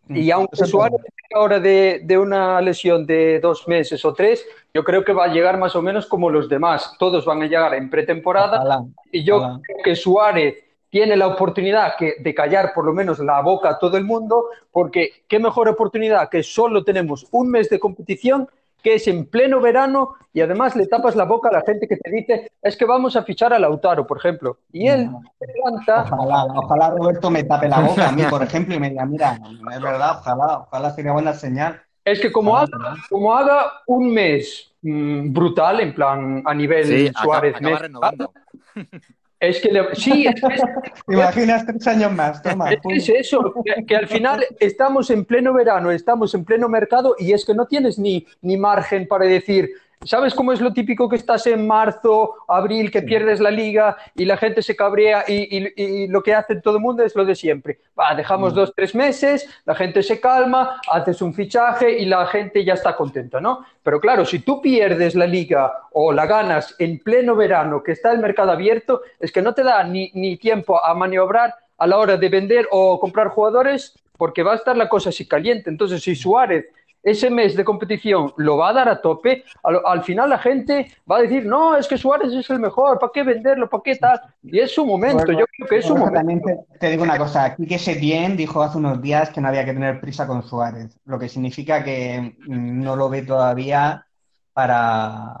Y aunque Suárez ahora de, de, una lesión de dos meses o tres, yo creo que va a llegar más o menos como los demás. Todos van a llegar en pretemporada. y yo creo que Suárez tiene la oportunidad que, de callar por lo menos la boca a todo el mundo, porque qué mejor oportunidad que solo tenemos un mes de competición que es en pleno verano y además le tapas la boca a la gente que te dice es que vamos a fichar a Lautaro, por ejemplo. Y él se levanta... Ojalá, ojalá Roberto me tape la boca a mí, por [LAUGHS] ejemplo, y me diga, mira, es verdad, ojalá, ojalá sería buena señal. Es que como, haga, como haga un mes mmm, brutal, en plan a nivel Sí, Suárez, acaba, acaba. [LAUGHS] es que le- sí, es, es- ¿Te [LAUGHS] imaginas tres años más? Toma. Es que es eso, que, que al final estamos en pleno verano, estamos en pleno mercado y es que no tienes ni, ni margen para decir, ¿sabes cómo es lo típico que estás en marzo, abril, que pierdes la liga y la gente se cabrea y, y- y lo que hace todo el mundo es lo de siempre? Va, dejamos dos, tres meses, la gente se calma, haces un fichaje y la gente ya está contenta, ¿no? Pero claro, si tú pierdes la liga o la ganas en pleno verano, que está el mercado abierto, es que no te da ni, ni tiempo a maniobrar a la hora de vender o comprar jugadores porque va a estar la cosa así caliente. Entonces, si Suárez ese mes de competición lo va a dar a tope, al, al final la gente va a decir, no, es que Suárez es el mejor, ¿para qué venderlo? ¿Para qué tal? Y es su momento, Bueno, yo creo que es su Bueno, momento. también te, te digo una cosa, Quique Setién dijo hace unos días que no había que tener prisa con Suárez, lo que significa que no lo ve todavía para,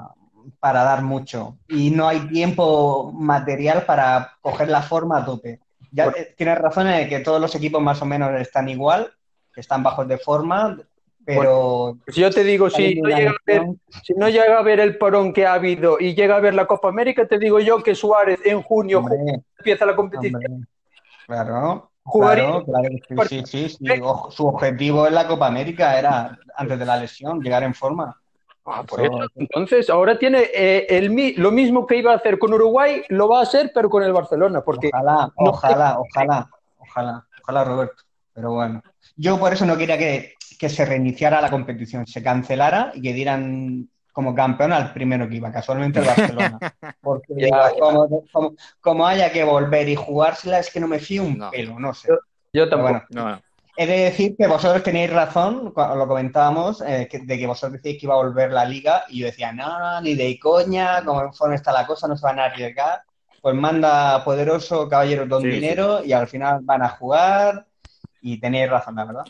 para dar mucho y no hay tiempo material para coger la forma a tope. Ya eh, tienes razón en que todos los equipos más o menos están igual, están bajos de forma, pero Si yo te digo, si no, llega a ver, si no llega a ver el parón que ha habido y llega a ver la Copa América, te digo yo que Suárez en junio Hombre, empieza la competición. hombre, claro, Jugaría- claro, claro que sí, sí, sí, sí. Ojo, Su objetivo en la Copa América era, antes de la lesión, llegar en forma. Ah, por Eso- eso. Entonces, ahora tiene eh, el, lo mismo que iba a hacer con Uruguay, lo va a hacer, pero con el Barcelona, porque Ojalá, no- ojalá, ojalá, ojalá, ojalá, Roberto. Pero bueno, yo por eso no quería que, que se reiniciara la competición, se cancelara y que dieran como campeón al primero que iba, casualmente el Barcelona. [LAUGHS] Porque Ya, como, como- como haya que volver y jugársela, es que no me fío un No. pelo, no sé. yo Pero tampoco. bueno, No, no. He de decir que vosotros tenéis razón, cuando lo comentábamos, eh, que- de que vosotros decíais que iba a volver la liga y yo decía, no, ni de coña, como en forma está la cosa, no se van a arriesgar. Pues manda poderoso caballero don Sí, sí. dinero y al final van a jugar y tenéis razón, la verdad.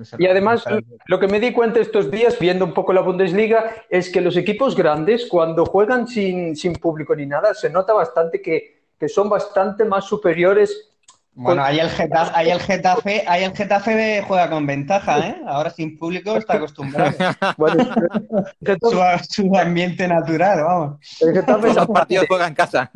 Eso- Y además, lo que me di cuenta estos días, viendo un poco la Bundesliga, es que los equipos grandes, cuando juegan sin, sin público ni nada, se nota bastante que, que son bastante más superiores. Bueno, ahí el Getafe, ahí el Getafe, ahí el Getafe juega con ventaja, ¿eh? Ahora sin público está acostumbrado. [LAUGHS] Bueno, el Getafe- Su, su ambiente natural, vamos. el Getafe los partidos juegan en casa.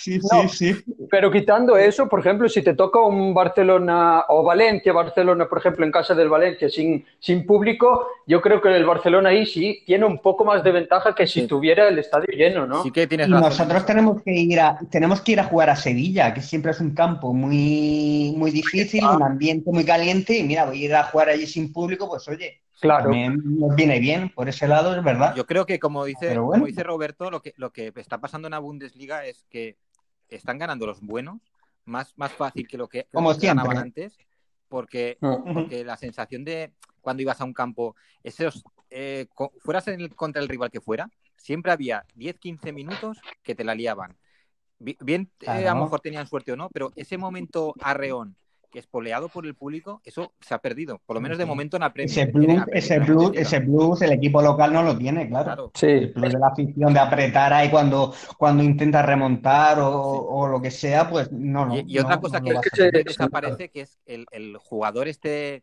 Sí, No. sí, sí. Pero quitando eso, por ejemplo, si te toca un Barcelona o Valencia, Barcelona, por ejemplo, en casa del Valencia sin, sin público, yo creo que el Barcelona ahí sí tiene un poco más de ventaja que si Sí. tuviera el estadio lleno, ¿no? Sí que tienes Y razón. nosotros tenemos que ir a, tenemos que ir a jugar a Sevilla, que siempre es un campo muy, muy difícil, un ambiente muy caliente, y mira, voy a ir a jugar allí sin público, pues oye, Claro. también nos viene bien, por ese lado es verdad. Yo creo que, como dice, bueno. como dice Roberto, lo que, lo que está pasando en la Bundesliga es que están ganando los buenos más, más fácil que lo que Como ganaban antes, porque, Mm. porque la sensación de cuando ibas a un campo, esos, eh, fueras en el- contra el rival que fuera, siempre había 10-15 minutos que te la liaban. Bi- Bien, eh, a lo mejor tenían suerte o no, pero ese momento arreón que es poleado por el público, eso se ha perdido, por lo menos de momento en la Premier. Ese Premier, ese Bundesliga. ese plus, el equipo local no lo tiene, claro. Claro. Sí. El plus de la afición de apretar ahí cuando, cuando intenta remontar o, o lo que sea, pues no, no. Y, y otra no, cosa no que, desaparece, que es el, el jugador este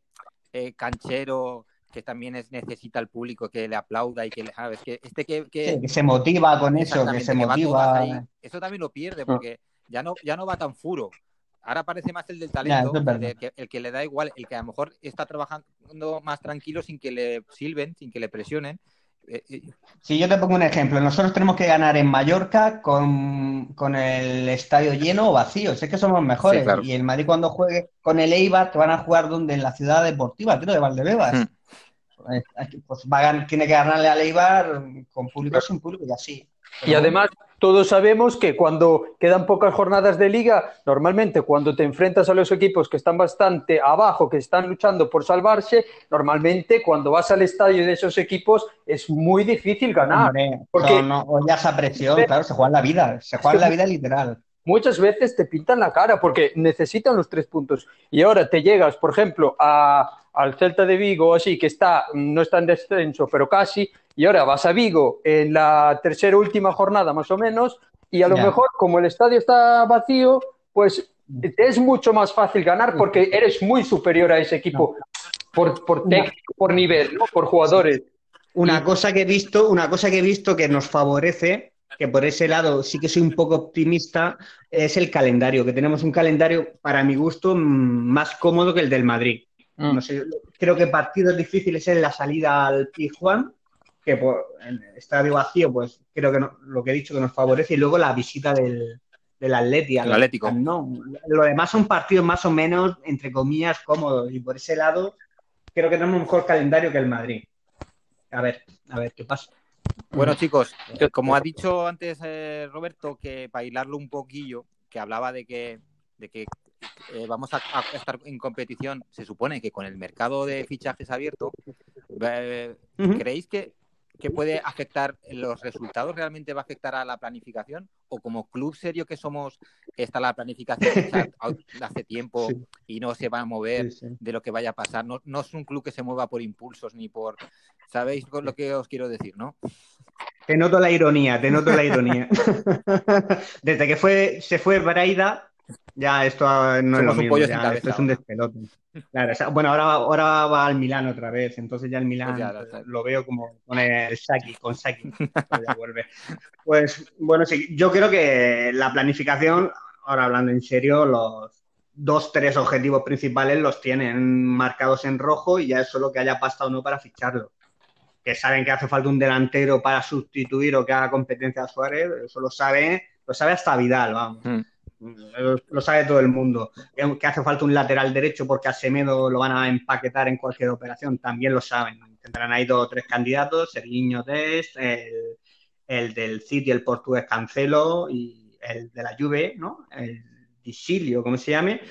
eh, canchero que también es, necesita al público que le aplauda y que le, ¿sabes? Que este que, que- Sí, que se motiva con eso, que se motiva. ahí, eso también lo pierde porque ya no, ya no va tan furo. Ahora parece más el del talento, el, de que, el que le da igual, el que a lo mejor está trabajando más tranquilo sin que le silben, sin que le presionen. Eh, eh, Si yo te pongo un ejemplo, nosotros tenemos que ganar en Mallorca con, con el estadio lleno o vacío. Sé que somos mejores. Sí, claro. Y el Madrid cuando juegue con el Eibar, que van a jugar donde en la ciudad deportiva, creo, de Valdebebas. Hmm. Pues, aquí, pues va a gan- tiene que ganarle al Eibar con público sin público y así. Y además, todos sabemos que cuando quedan pocas jornadas de liga, normalmente cuando te enfrentas a los equipos que están bastante abajo, que están luchando por salvarse, normalmente cuando vas al estadio de esos equipos es muy difícil ganar. Hombre, porque- no, no, esa presión, claro, se juega la vida, se juega en la [LAUGHS] vida literal. muchas veces te pintan la cara porque necesitan los tres puntos. Y ahora te llegas, por ejemplo, al Celta de Vigo, así que está, no está en descenso, pero casi, y ahora vas a Vigo en la tercera última jornada más o menos, y a lo mejor como el estadio está vacío, pues te es mucho más fácil ganar porque eres muy superior a ese equipo. Por, por técnico, por nivel, por jugadores. Una cosa que he visto, una cosa que he visto que nos favorece, que por ese lado sí que soy un poco optimista, es el calendario, que tenemos un calendario, para mi gusto, más cómodo que el del Madrid. Mm. No sé, creo que partidos difíciles es la salida al Pijuan, que por el estadio vacío, pues creo que lo que he dicho que nos favorece, y luego la visita del, del Atleti. Atlético. No, lo demás son partidos más o menos, entre comillas, cómodos. Y por ese lado, creo que tenemos un mejor calendario que el Madrid. A ver, a ver qué pasa. Bueno, chicos, como ha dicho antes eh, Roberto, que para hilarlo un poquillo, que hablaba de que, de que eh, vamos a, estar en competición, se supone que con el mercado de fichajes abierto, eh, ¿creéis que que puede afectar los resultados? ¿Realmente va a afectar a la planificación? ¿O como club serio que somos, está la planificación [LAUGHS] hace tiempo y no se va a mover de lo que vaya a pasar? No, no, es un club que se mueva por impulsos ni por... ¿Sabéis lo que os quiero decir, no? Te noto la ironía, te noto la ironía. [LAUGHS] [LAUGHS] Desde que fue, se fue Braida, ya esto no es lo mismo, esto es un despelote. Claro, bueno, ahora, ahora va al Milán otra vez, entonces ya el Milán pues lo veo como con el Saki, con Saki, Pues bueno, sí, yo creo que la planificación, ahora hablando en serio, los dos, tres objetivos principales los tienen marcados en rojo y ya es solo que haya pasta o no para ficharlo. Que saben que hace falta un delantero para sustituir o que haga competencia a Suárez, eso lo sabe, lo sabe hasta Vidal, vamos. Hmm. Lo sabe todo el mundo. Que hace falta un lateral derecho porque a Semedo lo van a empaquetar en cualquier operación, también lo saben. Tendrán ahí dos o tres candidatos, el Niño Test, el, del City, el portugués Cancelo y el de la Juve, ¿no? El Disilio, como se llame,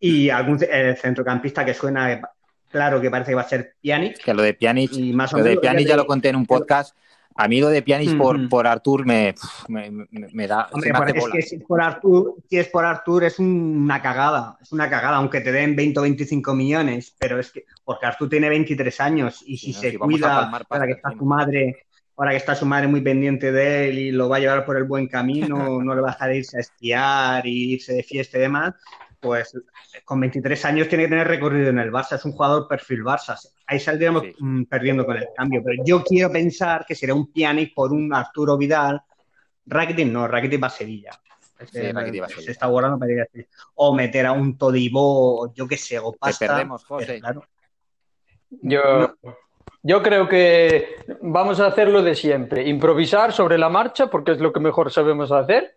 y algún el centrocampista que suena claro que parece que va a ser Pjanic. Que lo de Pjanic, lo de Pjanic ya lo conté en un podcast a mí lo de Pianis por, por Artur me, me, da. es que si es por Artur, si es por Artur es una cagada, es una cagada, aunque te den 20 o 25 millones, pero es que porque Artur tiene 23 años y si se cuida para que está su madre, ahora que está su madre muy pendiente de él y lo va a llevar por el buen camino, [LAUGHS] no le va a dejar irse a esquiar y irse de fiesta y demás, pues con 23 años tiene que tener recorrido en el Barça, es un jugador perfil Barça. Ahí saldríamos mm, perdiendo con el cambio, pero yo quiero pensar que será un Pjanic por un Arturo Vidal. Rakitic no, Rakitic va a Sevilla. se está guardando para ir a Sevilla. O meter a un Todibó, yo qué sé, o pasta. perdemos, José. Claro. Yo, yo creo que vamos a hacer lo de siempre, improvisar sobre la marcha, porque es lo que mejor sabemos hacer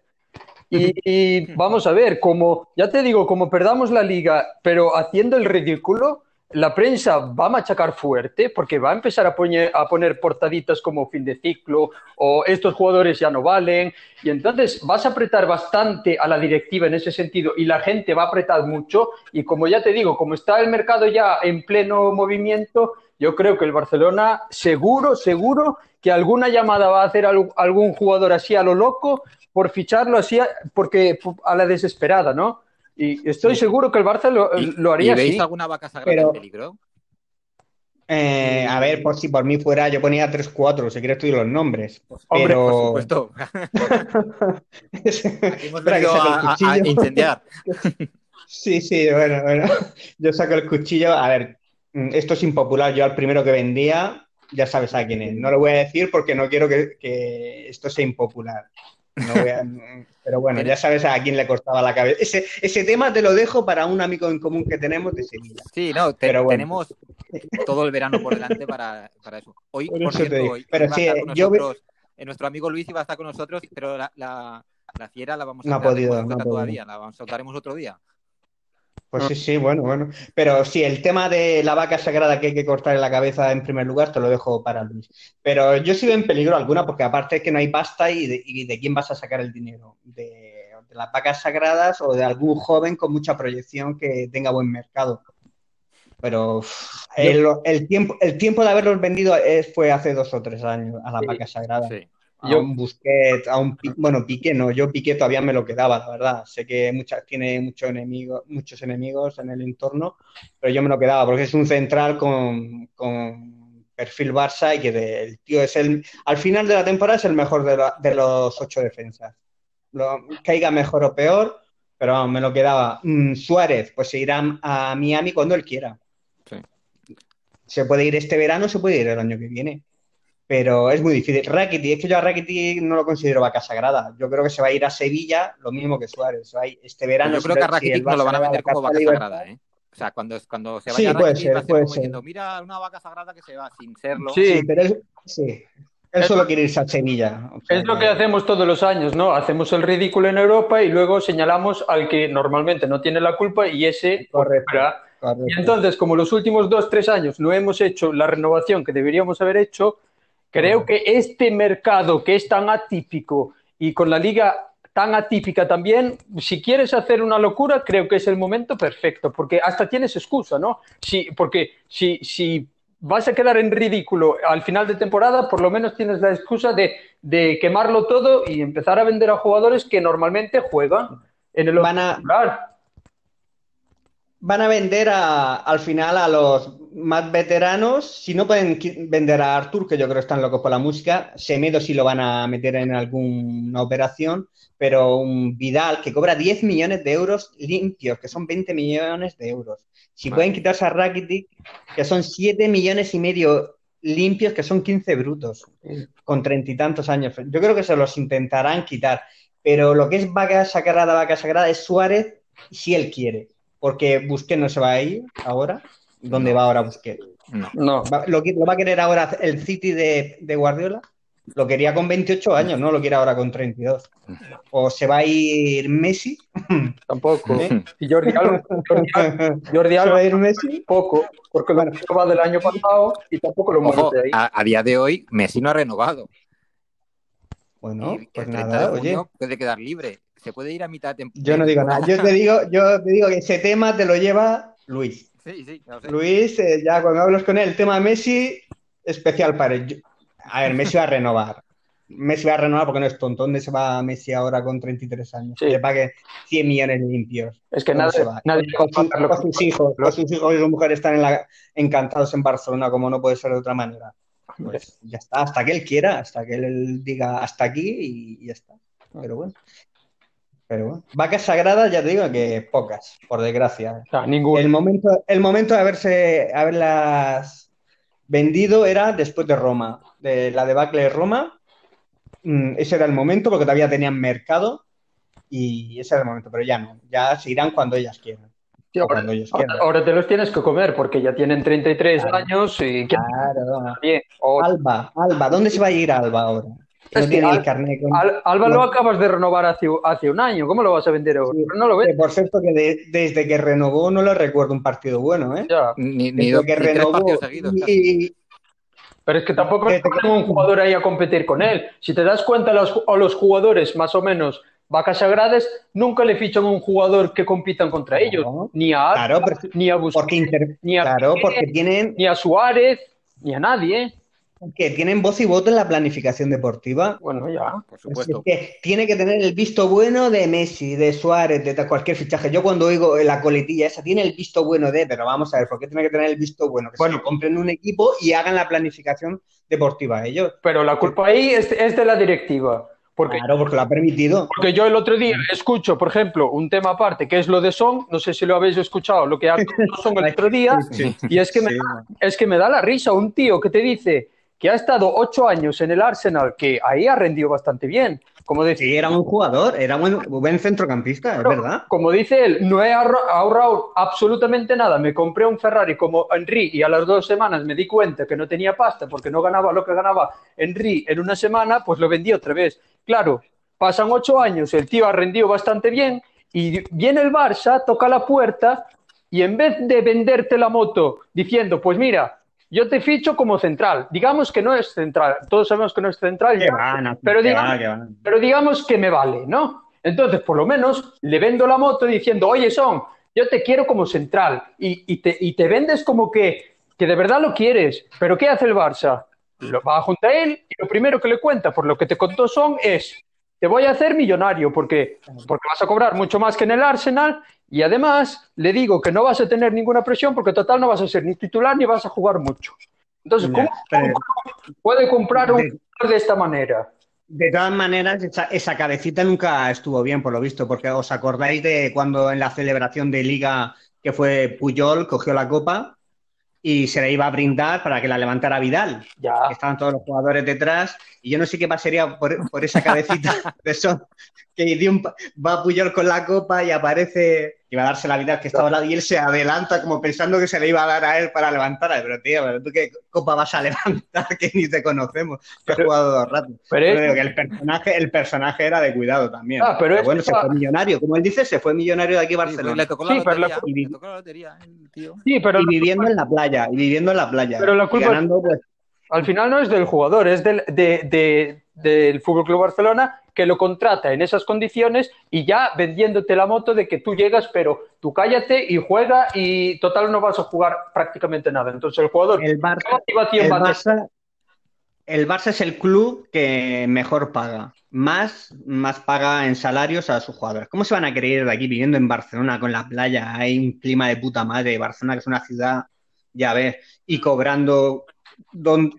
y, vamos a ver, como, ya te digo, como perdamos la liga, pero haciendo el ridículo, la prensa va a machacar fuerte porque va a empezar a poner, a poner portaditas como fin de ciclo o estos jugadores ya no valen. Y entonces vas a apretar bastante a la directiva en ese sentido y la gente va a apretar mucho. Y como ya te digo, como está el mercado ya en pleno movimiento, yo creo que el Barcelona seguro, seguro que alguna llamada va a hacer algún jugador así a lo loco por ficharlo así, porque a la desesperada, ¿no? Y estoy seguro que el Barça lo, haría ¿y veis alguna vaca sagrada en peligro? Eh, a ver, por si por mí fuera, yo ponía 3-4, si quieres estudiar los nombres. Hombre, por supuesto. [LAUGHS] hemos venido a, a, incendiar. [LAUGHS] sí, sí, bueno, bueno. [LAUGHS] Yo saco el cuchillo. A ver, mm, esto es impopular. Yo al primero que vendía, ya sabes a quién es. No lo voy a decir porque no quiero que esto sea impopular. [LAUGHS] pero bueno, ya sabes a quién le costaba la cabeza. Ese, ese tema te lo dejo para un amigo en común que tenemos de Sevilla. Sí, no, tenemos todo el verano por delante para, eso. Hoy, por, cierto, hoy, pero sí, yo eh, nuestro amigo Luis iba a estar con nosotros, pero la, la, fiera la vamos a no podido, no todavía, la soltaremos otro día. Pues sí, sí, bueno, bueno. Pero sí, el tema de la vaca sagrada que hay que cortar en la cabeza en primer lugar, te lo dejo para Luis. Pero yo sí veo en peligro alguna, porque aparte es que no hay pasta y de, quién vas a sacar el dinero. De, las vacas sagradas o de algún joven con mucha proyección que tenga buen mercado. Pero el, tiempo, el tiempo de haberlos vendido fue hace dos o tres años a las vacas sagradas. A un Busquets, a un bueno, Piqué no, yo Piqué todavía me lo quedaba, la verdad. Sé que muchas, tiene muchos enemigos, muchos enemigos en el entorno, pero yo me lo quedaba porque es un central con, perfil Barça y que el tío es el, al final de la temporada es el mejor de, los ocho defensas. Lo, caiga mejor o peor, pero me lo quedaba. Mm, Suárez, pues se irá a Miami cuando él quiera. Se puede ir este verano, se puede ir el año que viene pero es muy difícil. Rakitic, es que yo a Rakitic no lo considero vaca sagrada. Yo creo que se va a ir a Sevilla lo mismo que Suárez. Este verano. Yo creo que a Rakitic no lo van a vender como vaca sagrada, ¿eh? O sea, cuando, cuando se vaya sí, puede ser, puede como diciendo, mira una vaca sagrada que se va sin serlo. Sí, pero es, sí. Él solo quiere irse a Sevilla. es lo que hacemos todos los años, ¿no? Hacemos el ridículo en Europa y luego señalamos al que normalmente no tiene la culpa y ese. Correcto. Y entonces, como los últimos dos, tres años no hemos hecho la renovación que deberíamos haber hecho, Creo que este mercado que es tan atípico y con la liga tan atípica también, si quieres hacer una locura, creo que es el momento perfecto, porque hasta tienes excusa, ¿no? Sí, porque si, si vas a quedar en ridículo al final de temporada, por lo menos tienes la excusa de, de quemarlo todo y empezar a vender a jugadores que normalmente juegan en el van a, van a vender al final a los más veteranos. Si no pueden vender a Artur, que yo creo que están locos por la música, Semedo sí lo van a meter en alguna operación, pero un Vidal que cobra 10 millones de euros limpios, que son 20 millones de euros. Si pueden quitarse a Rakitic, que son 7 millones y medio limpios, que son 15 brutos, con treinta y tantos años. Yo creo que se los intentarán quitar. Pero lo que es vaca sagrada, vaca sagrada es Suárez si él quiere porque Busquets no se va a ir ahora. ¿Dónde va ahora Busquets? No. ¿Lo, va a querer ahora el City de, Guardiola? Lo quería con 28 años, no lo quiere ahora con 32. ¿O se va a ir Messi? Tampoco. ¿Eh? Y Jordi Alba. Jordi Alba, [LAUGHS] va a ir Messi? Poco, porque lo va del año pasado y tampoco lo mueve ahí. A, día de hoy, Messi no ha renovado. Bueno, pues nada, oye. Puede quedar libre se puede ir a mitad de temporada. Yo no digo nada. Yo te digo, yo te digo que ese tema te lo lleva Luis. Sí, sí, Luis, eh, ya cuando hablas con él, el tema Messi, especial para él. A ver, Messi va a renovar. Messi va a renovar porque no es tonto. ¿Dónde se va Messi ahora con 33 años? Le pague 100 millones limpios. Es que nadie, va? nadie con, sus hijos, los, sus hijos y sus mujeres están encantados en Barcelona, como no puede ser de otra manera. Pues ya está, hasta que él quiera, hasta que él diga hasta aquí y ya está. Pero bueno, pero bueno, vacas sagradas, ya te digo que pocas, por desgracia. El momento, el momento de haberse, haberlas vendido era después de Roma, de la debacle de Roma. Mm, ese era el momento porque todavía tenían mercado y ese era el momento, pero ya no, ya se irán cuando ellas quieran. ahora, te los tienes que comer porque ya tienen 33 años y claro. Alba, Alba, ¿dónde se va a ir Alba ahora? Alba lo acabas de renovar hace, hace, un año. ¿Cómo lo vas a vender ahora? no lo ves. Por cierto, que desde que renovó no le recuerdo un partido bueno, ¿eh? Ni, ni, que renovó. Pero es que tampoco es un jugador ahí a competir con él. Si te das cuenta, a los, a los jugadores más o menos vacas sagradas nunca le fichan a un jugador que compitan contra ellos. Ni a claro, ni a Busquets, ni a claro, porque tienen... ni a Suárez, ni a nadie. Que tienen voz y voto en la planificación deportiva. Bueno, ya, por supuesto. que tiene que tener el visto bueno de Messi, de Suárez, de cualquier fichaje. Yo cuando oigo la coletilla esa, tiene el visto bueno de, pero vamos a ver, ¿por qué tiene que tener el visto bueno? Que bueno, se compren un equipo y hagan la planificación deportiva ellos. Pero la culpa ahí es, de la directiva. Porque, claro, porque lo ha permitido. Porque yo el otro día escucho, por ejemplo, un tema aparte, que es lo de Son, no sé si lo habéis escuchado, lo que ha Son el [LAUGHS] otro día, y es que, me, es que me da la risa un tío que te dice que ha estado ocho años en el Arsenal, que ahí ha rendido bastante bien. Como decir, sí, era un jugador, era un buen centrocampista, es verdad. Como dice él, no he ahorrado absolutamente nada. Me compré un Ferrari como Henry y a las dos semanas me di cuenta que no tenía pasta porque no ganaba lo que ganaba Henry en una semana, pues lo vendí otra vez. Claro, pasan ocho años, el tío ha rendido bastante bien y viene el Barça, toca la puerta y en vez de venderte la moto diciendo, pues mira, yo te ficho como central. Digamos que no es central. Todos sabemos que no es central. pero, digamos, pero digamos que me vale, ¿no? Entonces, por lo menos, le vendo la moto diciendo, oye, Son, yo te quiero como central. Y, te, y te vendes como que, que de verdad lo quieres. Pero ¿qué hace el Barça? lo va junto a él y lo primero que le cuenta, por lo que te contó Son, es, te voy a hacer millonario porque, porque vas a cobrar mucho más que en el Arsenal y además le digo que no vas a tener ninguna presión porque total no vas a ser ni titular ni vas a jugar mucho. Entonces, ¿cómo, puede comprar un jugador de esta manera? De todas maneras, esa, cabecita nunca estuvo bien, por lo visto, porque os acordáis de cuando en la celebración de liga que fue Puyol, cogió la copa y se la iba a brindar para que la levantara Vidal. Ya. Estaban todos los jugadores detrás y yo no sé qué pasaría por, por esa cabecita [LAUGHS] de eso, que un, va Puyol con la copa y aparece iba a darse la vida que estaba al lado y él se adelanta como pensando que se le iba a dar a él para levantarla. Pero tío, pero ¿tú qué copa vas a levantar [LAUGHS] que ni te conocemos? Que has jugado dos ratos. Pero, que el personaje, el personaje era de cuidado también. Ah, pero, bueno, se fue millonario. Como él dice, se fue millonario de aquí a Barcelona. le tocó la lotería, y, le tocó la lotería, tío. Sí, pero y viviendo en la playa, y viviendo en la playa. Pero la culpa ganando, pues... al final no es del jugador, es del, de, de, del Fútbol Club Barcelona que lo contrata en esas condiciones y ya vendiéndote la moto de que tú llegas, pero tú cállate y juega y total no vas a jugar prácticamente nada. Entonces el jugador, el Barça, el Barça, el Barça es el club que mejor paga, más, más paga en salarios a sus jugadores. ¿Cómo se van a creer de aquí viviendo en Barcelona con la playa? Hay un clima de puta madre, Barcelona que es una ciudad, ya ves, y cobrando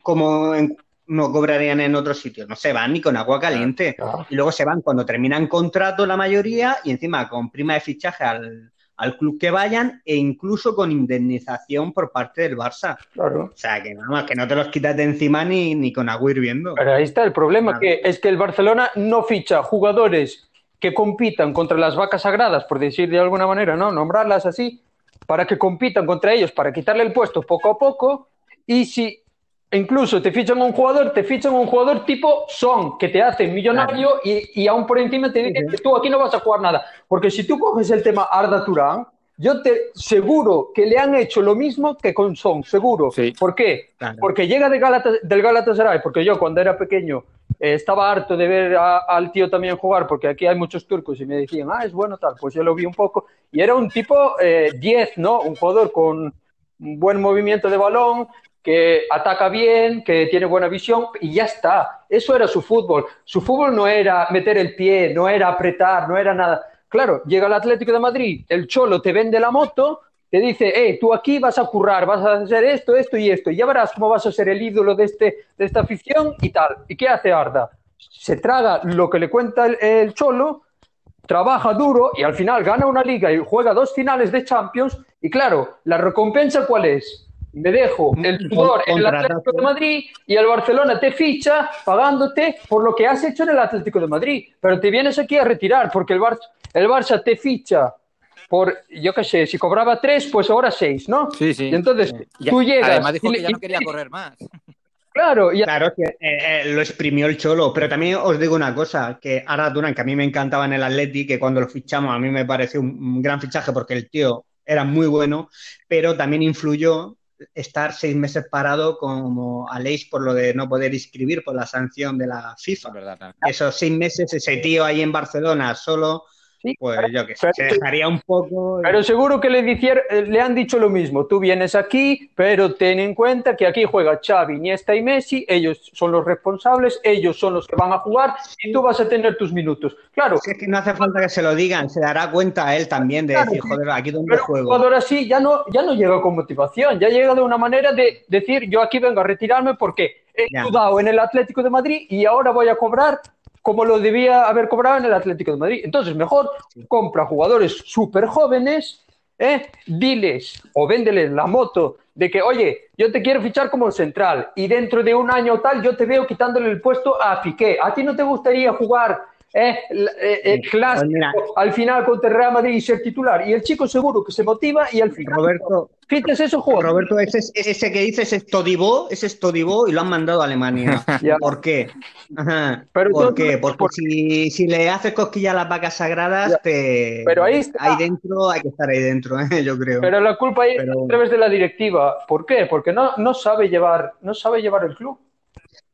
como en no cobrarían en otros sitios. No se van ni con agua caliente. Y luego se van cuando terminan contrato la mayoría y encima con prima de fichaje al, club que vayan e incluso con indemnización por parte del Barça. Claro. O sea, que nada más que no te los quitas de encima ni, ni con agua hirviendo. Pero ahí está el problema, que es que el Barcelona no ficha jugadores que compitan contra las vacas sagradas, por decir de alguna manera, ¿no? Nombrarlas así, para que compitan contra ellos, para quitarle el puesto poco a poco. Y si incluso te fichan un jugador, te fichan un jugador tipo Son, que te hace millonario y, aún por encima te dicen que tú aquí no vas a jugar nada. Porque si tú coges el tema Arda Turán, yo te seguro que le han hecho lo mismo que con Son, seguro. ¿Por qué? Porque llega de Galata, del Galatasaray, porque yo cuando era pequeño eh, estaba harto de ver al tío también jugar, porque aquí hay muchos turcos y me decían, ah, es bueno tal, pues yo lo vi un poco, y era un tipo 10, eh, ¿no? Un jugador con un buen movimiento de balón, que ataca bien, que tiene buena visión y ya está. Eso era su fútbol. Su fútbol no era meter el pie, no era apretar, no era nada. Claro, llega el Atlético de Madrid, el Cholo te vende la moto, te dice, eh, tú aquí vas a currar, vas a hacer esto, esto y esto, y ya verás cómo vas a ser el ídolo de, este, de esta afición y tal. ¿Y qué hace Arda? Se traga lo que le cuenta el Cholo, trabaja duro y al final gana una liga y juega dos finales de Champions. Y claro, ¿la recompensa cuál es? Me dejo el sudor en el Atlético de Madrid y el Barcelona te ficha pagándote por lo que has hecho en el Atlético de Madrid. Pero te vienes aquí a retirar porque el, Bar el Barça te ficha por, yo qué sé, si cobraba tres, pues ahora seis, ¿no? Sí, sí. Y entonces tú llegas. Además dijo que ya no quería correr más. [LAUGHS] Claro, y... claro que eh, eh, lo exprimió el Cholo, pero también os digo una cosa, que ahora Duran, que a mí me encantaba en el Atleti, que cuando lo fichamos a mí me pareció un gran fichaje porque el tío era muy bueno, pero también influyó estar seis meses parado como Aleix por lo de no poder inscribir por la sanción de la FIFA. Esos seis meses, ese tío ahí en Barcelona solo pues yo que sé, se dejaría un poco. Pero seguro que le, eh, le han dicho lo mismo. Tú vienes aquí, pero ten en cuenta que aquí juega Xavi, Iniesta y Messi. Ellos son los responsables, ellos son los que van a jugar y tú vas a tener tus minutos. Claro. Es que no hace falta que se lo digan, se dará cuenta él también de decir, joder, aquí donde juego. Un jugador así ya no, ya no llega con motivación, ya llega de una manera de decir, yo aquí vengo a retirarme porque he jugado en el Atlético de Madrid y ahora voy a cobrar como lo debía haber cobrado en el Atlético de Madrid. Entonces, mejor compra jugadores súper jóvenes, ¿eh? diles o véndeles la moto de que, oye, yo te quiero fichar como central y dentro de un año tal yo te veo quitándole el puesto a Piqué. ¿A ti no te gustaría jugar eh, eh, eh clásico pues al final contra el Real Madrid y ser titular? Y el chico seguro que se motiva y al final... Roberto, eso, juego. Roberto, ese, ese, que dices es Todibó, ese es Todibó y lo han mandado a Alemania. [LAUGHS] ¿Por qué? ¿Por qué? Porque si, si, le haces cosquilla a las vacas sagradas, te... Pero ahí, ahí dentro hay que estar ahí dentro, [LAUGHS] ¿eh? yo creo. Pero la culpa ahí es a través de la directiva. ¿Por qué? Porque no, no, sabe llevar, no sabe llevar el club.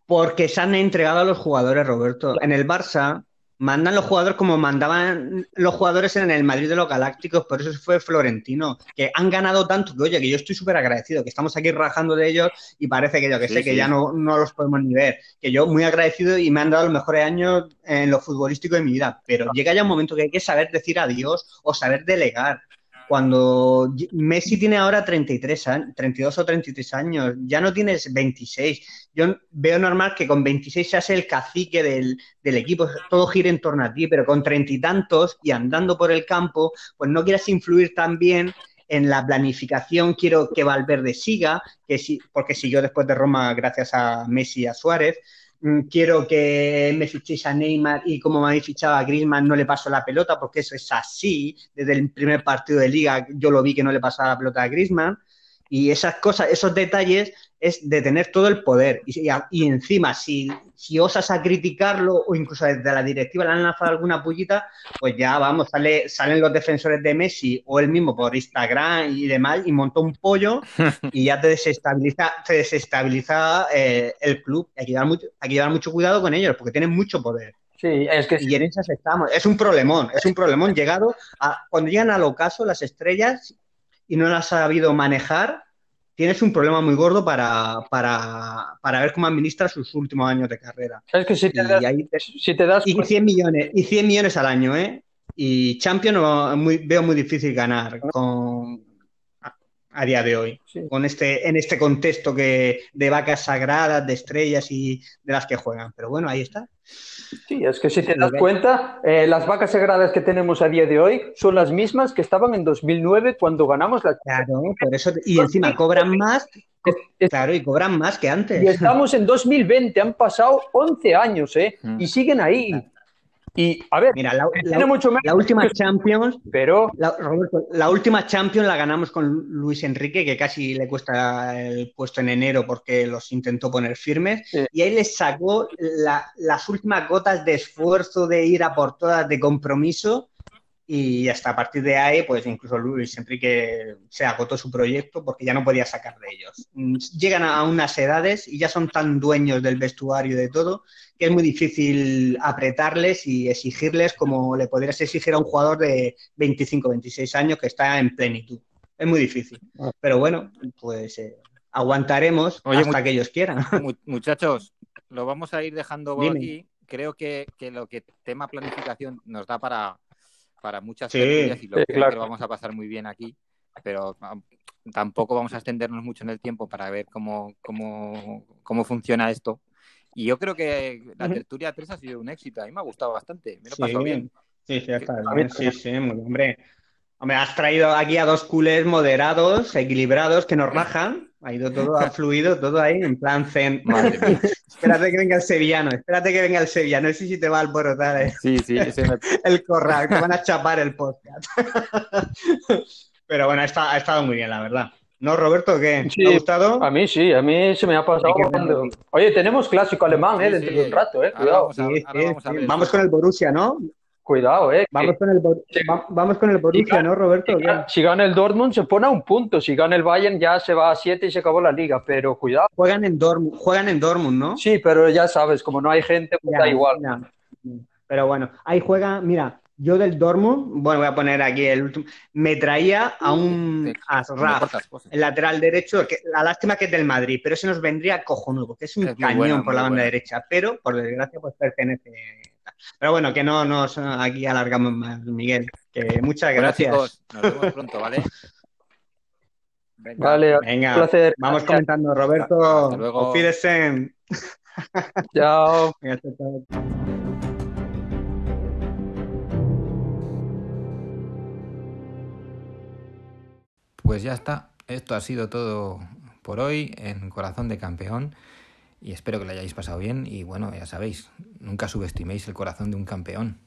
Porque se han entregado a los jugadores, Roberto. En el Barça, mandan los jugadores como mandaban los jugadores en el Madrid de los Galácticos, por eso fue Florentino, que han ganado tanto que, oye, que yo estoy súper agradecido, que estamos aquí rajando de ellos y parece que yo que sé, que ya no, no los podemos ni ver, que yo muy agradecido y me han dado los mejores años en lo futbolístico de mi vida, pero llega ya un momento que hay que saber decir adiós o saber delegar. Cuando Messi tiene ahora 33 años, 32 o 33 años, ya no tienes 26. Yo veo normal que con 26 seas el cacique del, equipo, todo gira en torno a ti, pero con treinta y tantos y andando por el campo, pues no quieras influir también en la planificación quiero que Valverde siga, que si, porque siguió después de Roma gracias a Messi y a Suárez. Mm, quiero que me fichéis a Neymar y como me habéis fichado a Griezmann no le paso la pelota porque eso es así. Desde el primer partido de liga yo lo vi que no le pasaba la pelota a Griezmann. Y esas cosas, esos detalles es de tener todo el poder. Y, y encima, si, si, osas a criticarlo o incluso desde la directiva le han lanzado alguna pullita, pues ya vamos, sale, salen los defensores de Messi o él mismo por Instagram y demás y montó un pollo [LAUGHS] y ya te desestabiliza, te desestabiliza eh, el club. Hay que, llevar mucho, hay que llevar mucho cuidado con ellos porque tienen mucho poder. Sí, es que y en esas estamos. Es un problemón, es un problemón llegado a cuando llegan al ocaso las estrellas y no las ha sabido manejar, tienes un problema muy gordo para, para, para ver cómo administra sus últimos años de carrera. Es que si te, das, ahí te, si te das y 100 millones, y 100 millones al año, ¿eh? Y Champions no, muy, veo muy difícil ganar con, a, día de hoy, Sí. con este, en este contexto que, de vacas sagradas, de estrellas y de las que juegan. Pero bueno, ahí está. Sí, es que si te das cuenta, eh, las vacas sagradas que tenemos a día de hoy son las mismas que estaban en 2009 cuando ganamos la Claro, por eso, y encima cobran más, claro, y cobran más que antes. Y estamos en 2020, han pasado 11 años, ¿eh? Mm. Y siguen ahí. Y, a ver, Mira, la, tiene la- mucho mérito, la última Champions, pero la, Roberto, la última Champions la ganamos con Luis Enrique, que casi le cuesta el puesto en enero porque los intentó poner firmes, Sí. y ahí les sacó la- las últimas gotas de esfuerzo, de ir a por todas, de compromiso, y hasta a partir de ahí, pues incluso Luis Enrique se agotó su proyecto porque ya no podía sacar de ellos. Mm, Llegan a unas edades y ya son tan dueños del vestuario y de todo que es muy difícil apretarles y exigirles como le podrías exigir a un jugador de 25, 26 años que está en plenitud. Es muy difícil. Pero bueno, pues eh, aguantaremos Oye, hasta que ellos quieran. [LAUGHS] Mu- Muchachos, lo vamos a ir dejando por Dime. aquí. Creo que, que lo que tema planificación nos da para, para muchas Sí, tertulias y lo, sí, creo claro. que lo vamos a pasar muy bien aquí, pero ah, tampoco vamos a extendernos mucho en el tiempo para ver cómo, cómo, cómo funciona esto. Y yo creo que la tertulia 3 ha sido un éxito. A mí me ha gustado bastante. Me lo Sí, pasado bien. sí, sí, está A bien. Sí, sí, muy hombre. Hombre, has traído aquí a dos culés moderados, equilibrados, que nos rajan. Ha ido todo, ha fluido todo ahí en plan zen. Madre mía. Espérate que venga el sevillano, espérate que venga el sevillano. No sé si te va a alborotar eh, Sí, sí, ese me- [LAUGHS] el corral, que van a chapar el podcast. Pero bueno, ha estado, ha estado muy bien, la verdad. ¿No, Roberto? ¿Qué? Sí, ¿Te ha gustado? a mí sí, a mí se me ha pasado. Cuando-. Oye, tenemos clásico alemán, ¿eh? Sí, Dentro sí. de un rato, ¿eh? Cuidado, vamos a- Sí, ahora sí, vamos a sí. ver. Vamos con el Borussia, ¿no? Cuidado, ¿eh? Vamos que con el, va- vamos con el Borussia, ¿no, Roberto? si, gana- si gana el Dortmund se pone a un punto, si gana el Bayern ya se va a siete y se acabó la liga, pero cuidado. Juegan en Dortmund, juegan en Dortmund, ¿no? Sí, pero ya sabes, como no hay gente, pues Ya, da igual. ya. Pero bueno, ahí juega, mira, yo del Dortmund, bueno, voy a poner aquí el último, me traía a un Me Asraf, el lateral derecho, que la lástima que es del Madrid, pero ese nos vendría cojonudo, porque es un Es cañón por la banda derecha, pero por desgracia pues pertenece. Pero bueno, que no nos aquí alargamos más, Miguel. Que muchas Bueno, gracias. chicos, nos vemos pronto, ¿vale? Venga. Vale, Venga, un placer. vamos Gracias. comentando, Roberto. Hasta luego. Chao. [LAUGHS] Venga, chao, chao. Pues ya está. Esto ha sido todo por hoy en Corazón de Campeón. Y espero que lo hayáis pasado bien. Y bueno, ya sabéis, nunca subestiméis el corazón de un campeón.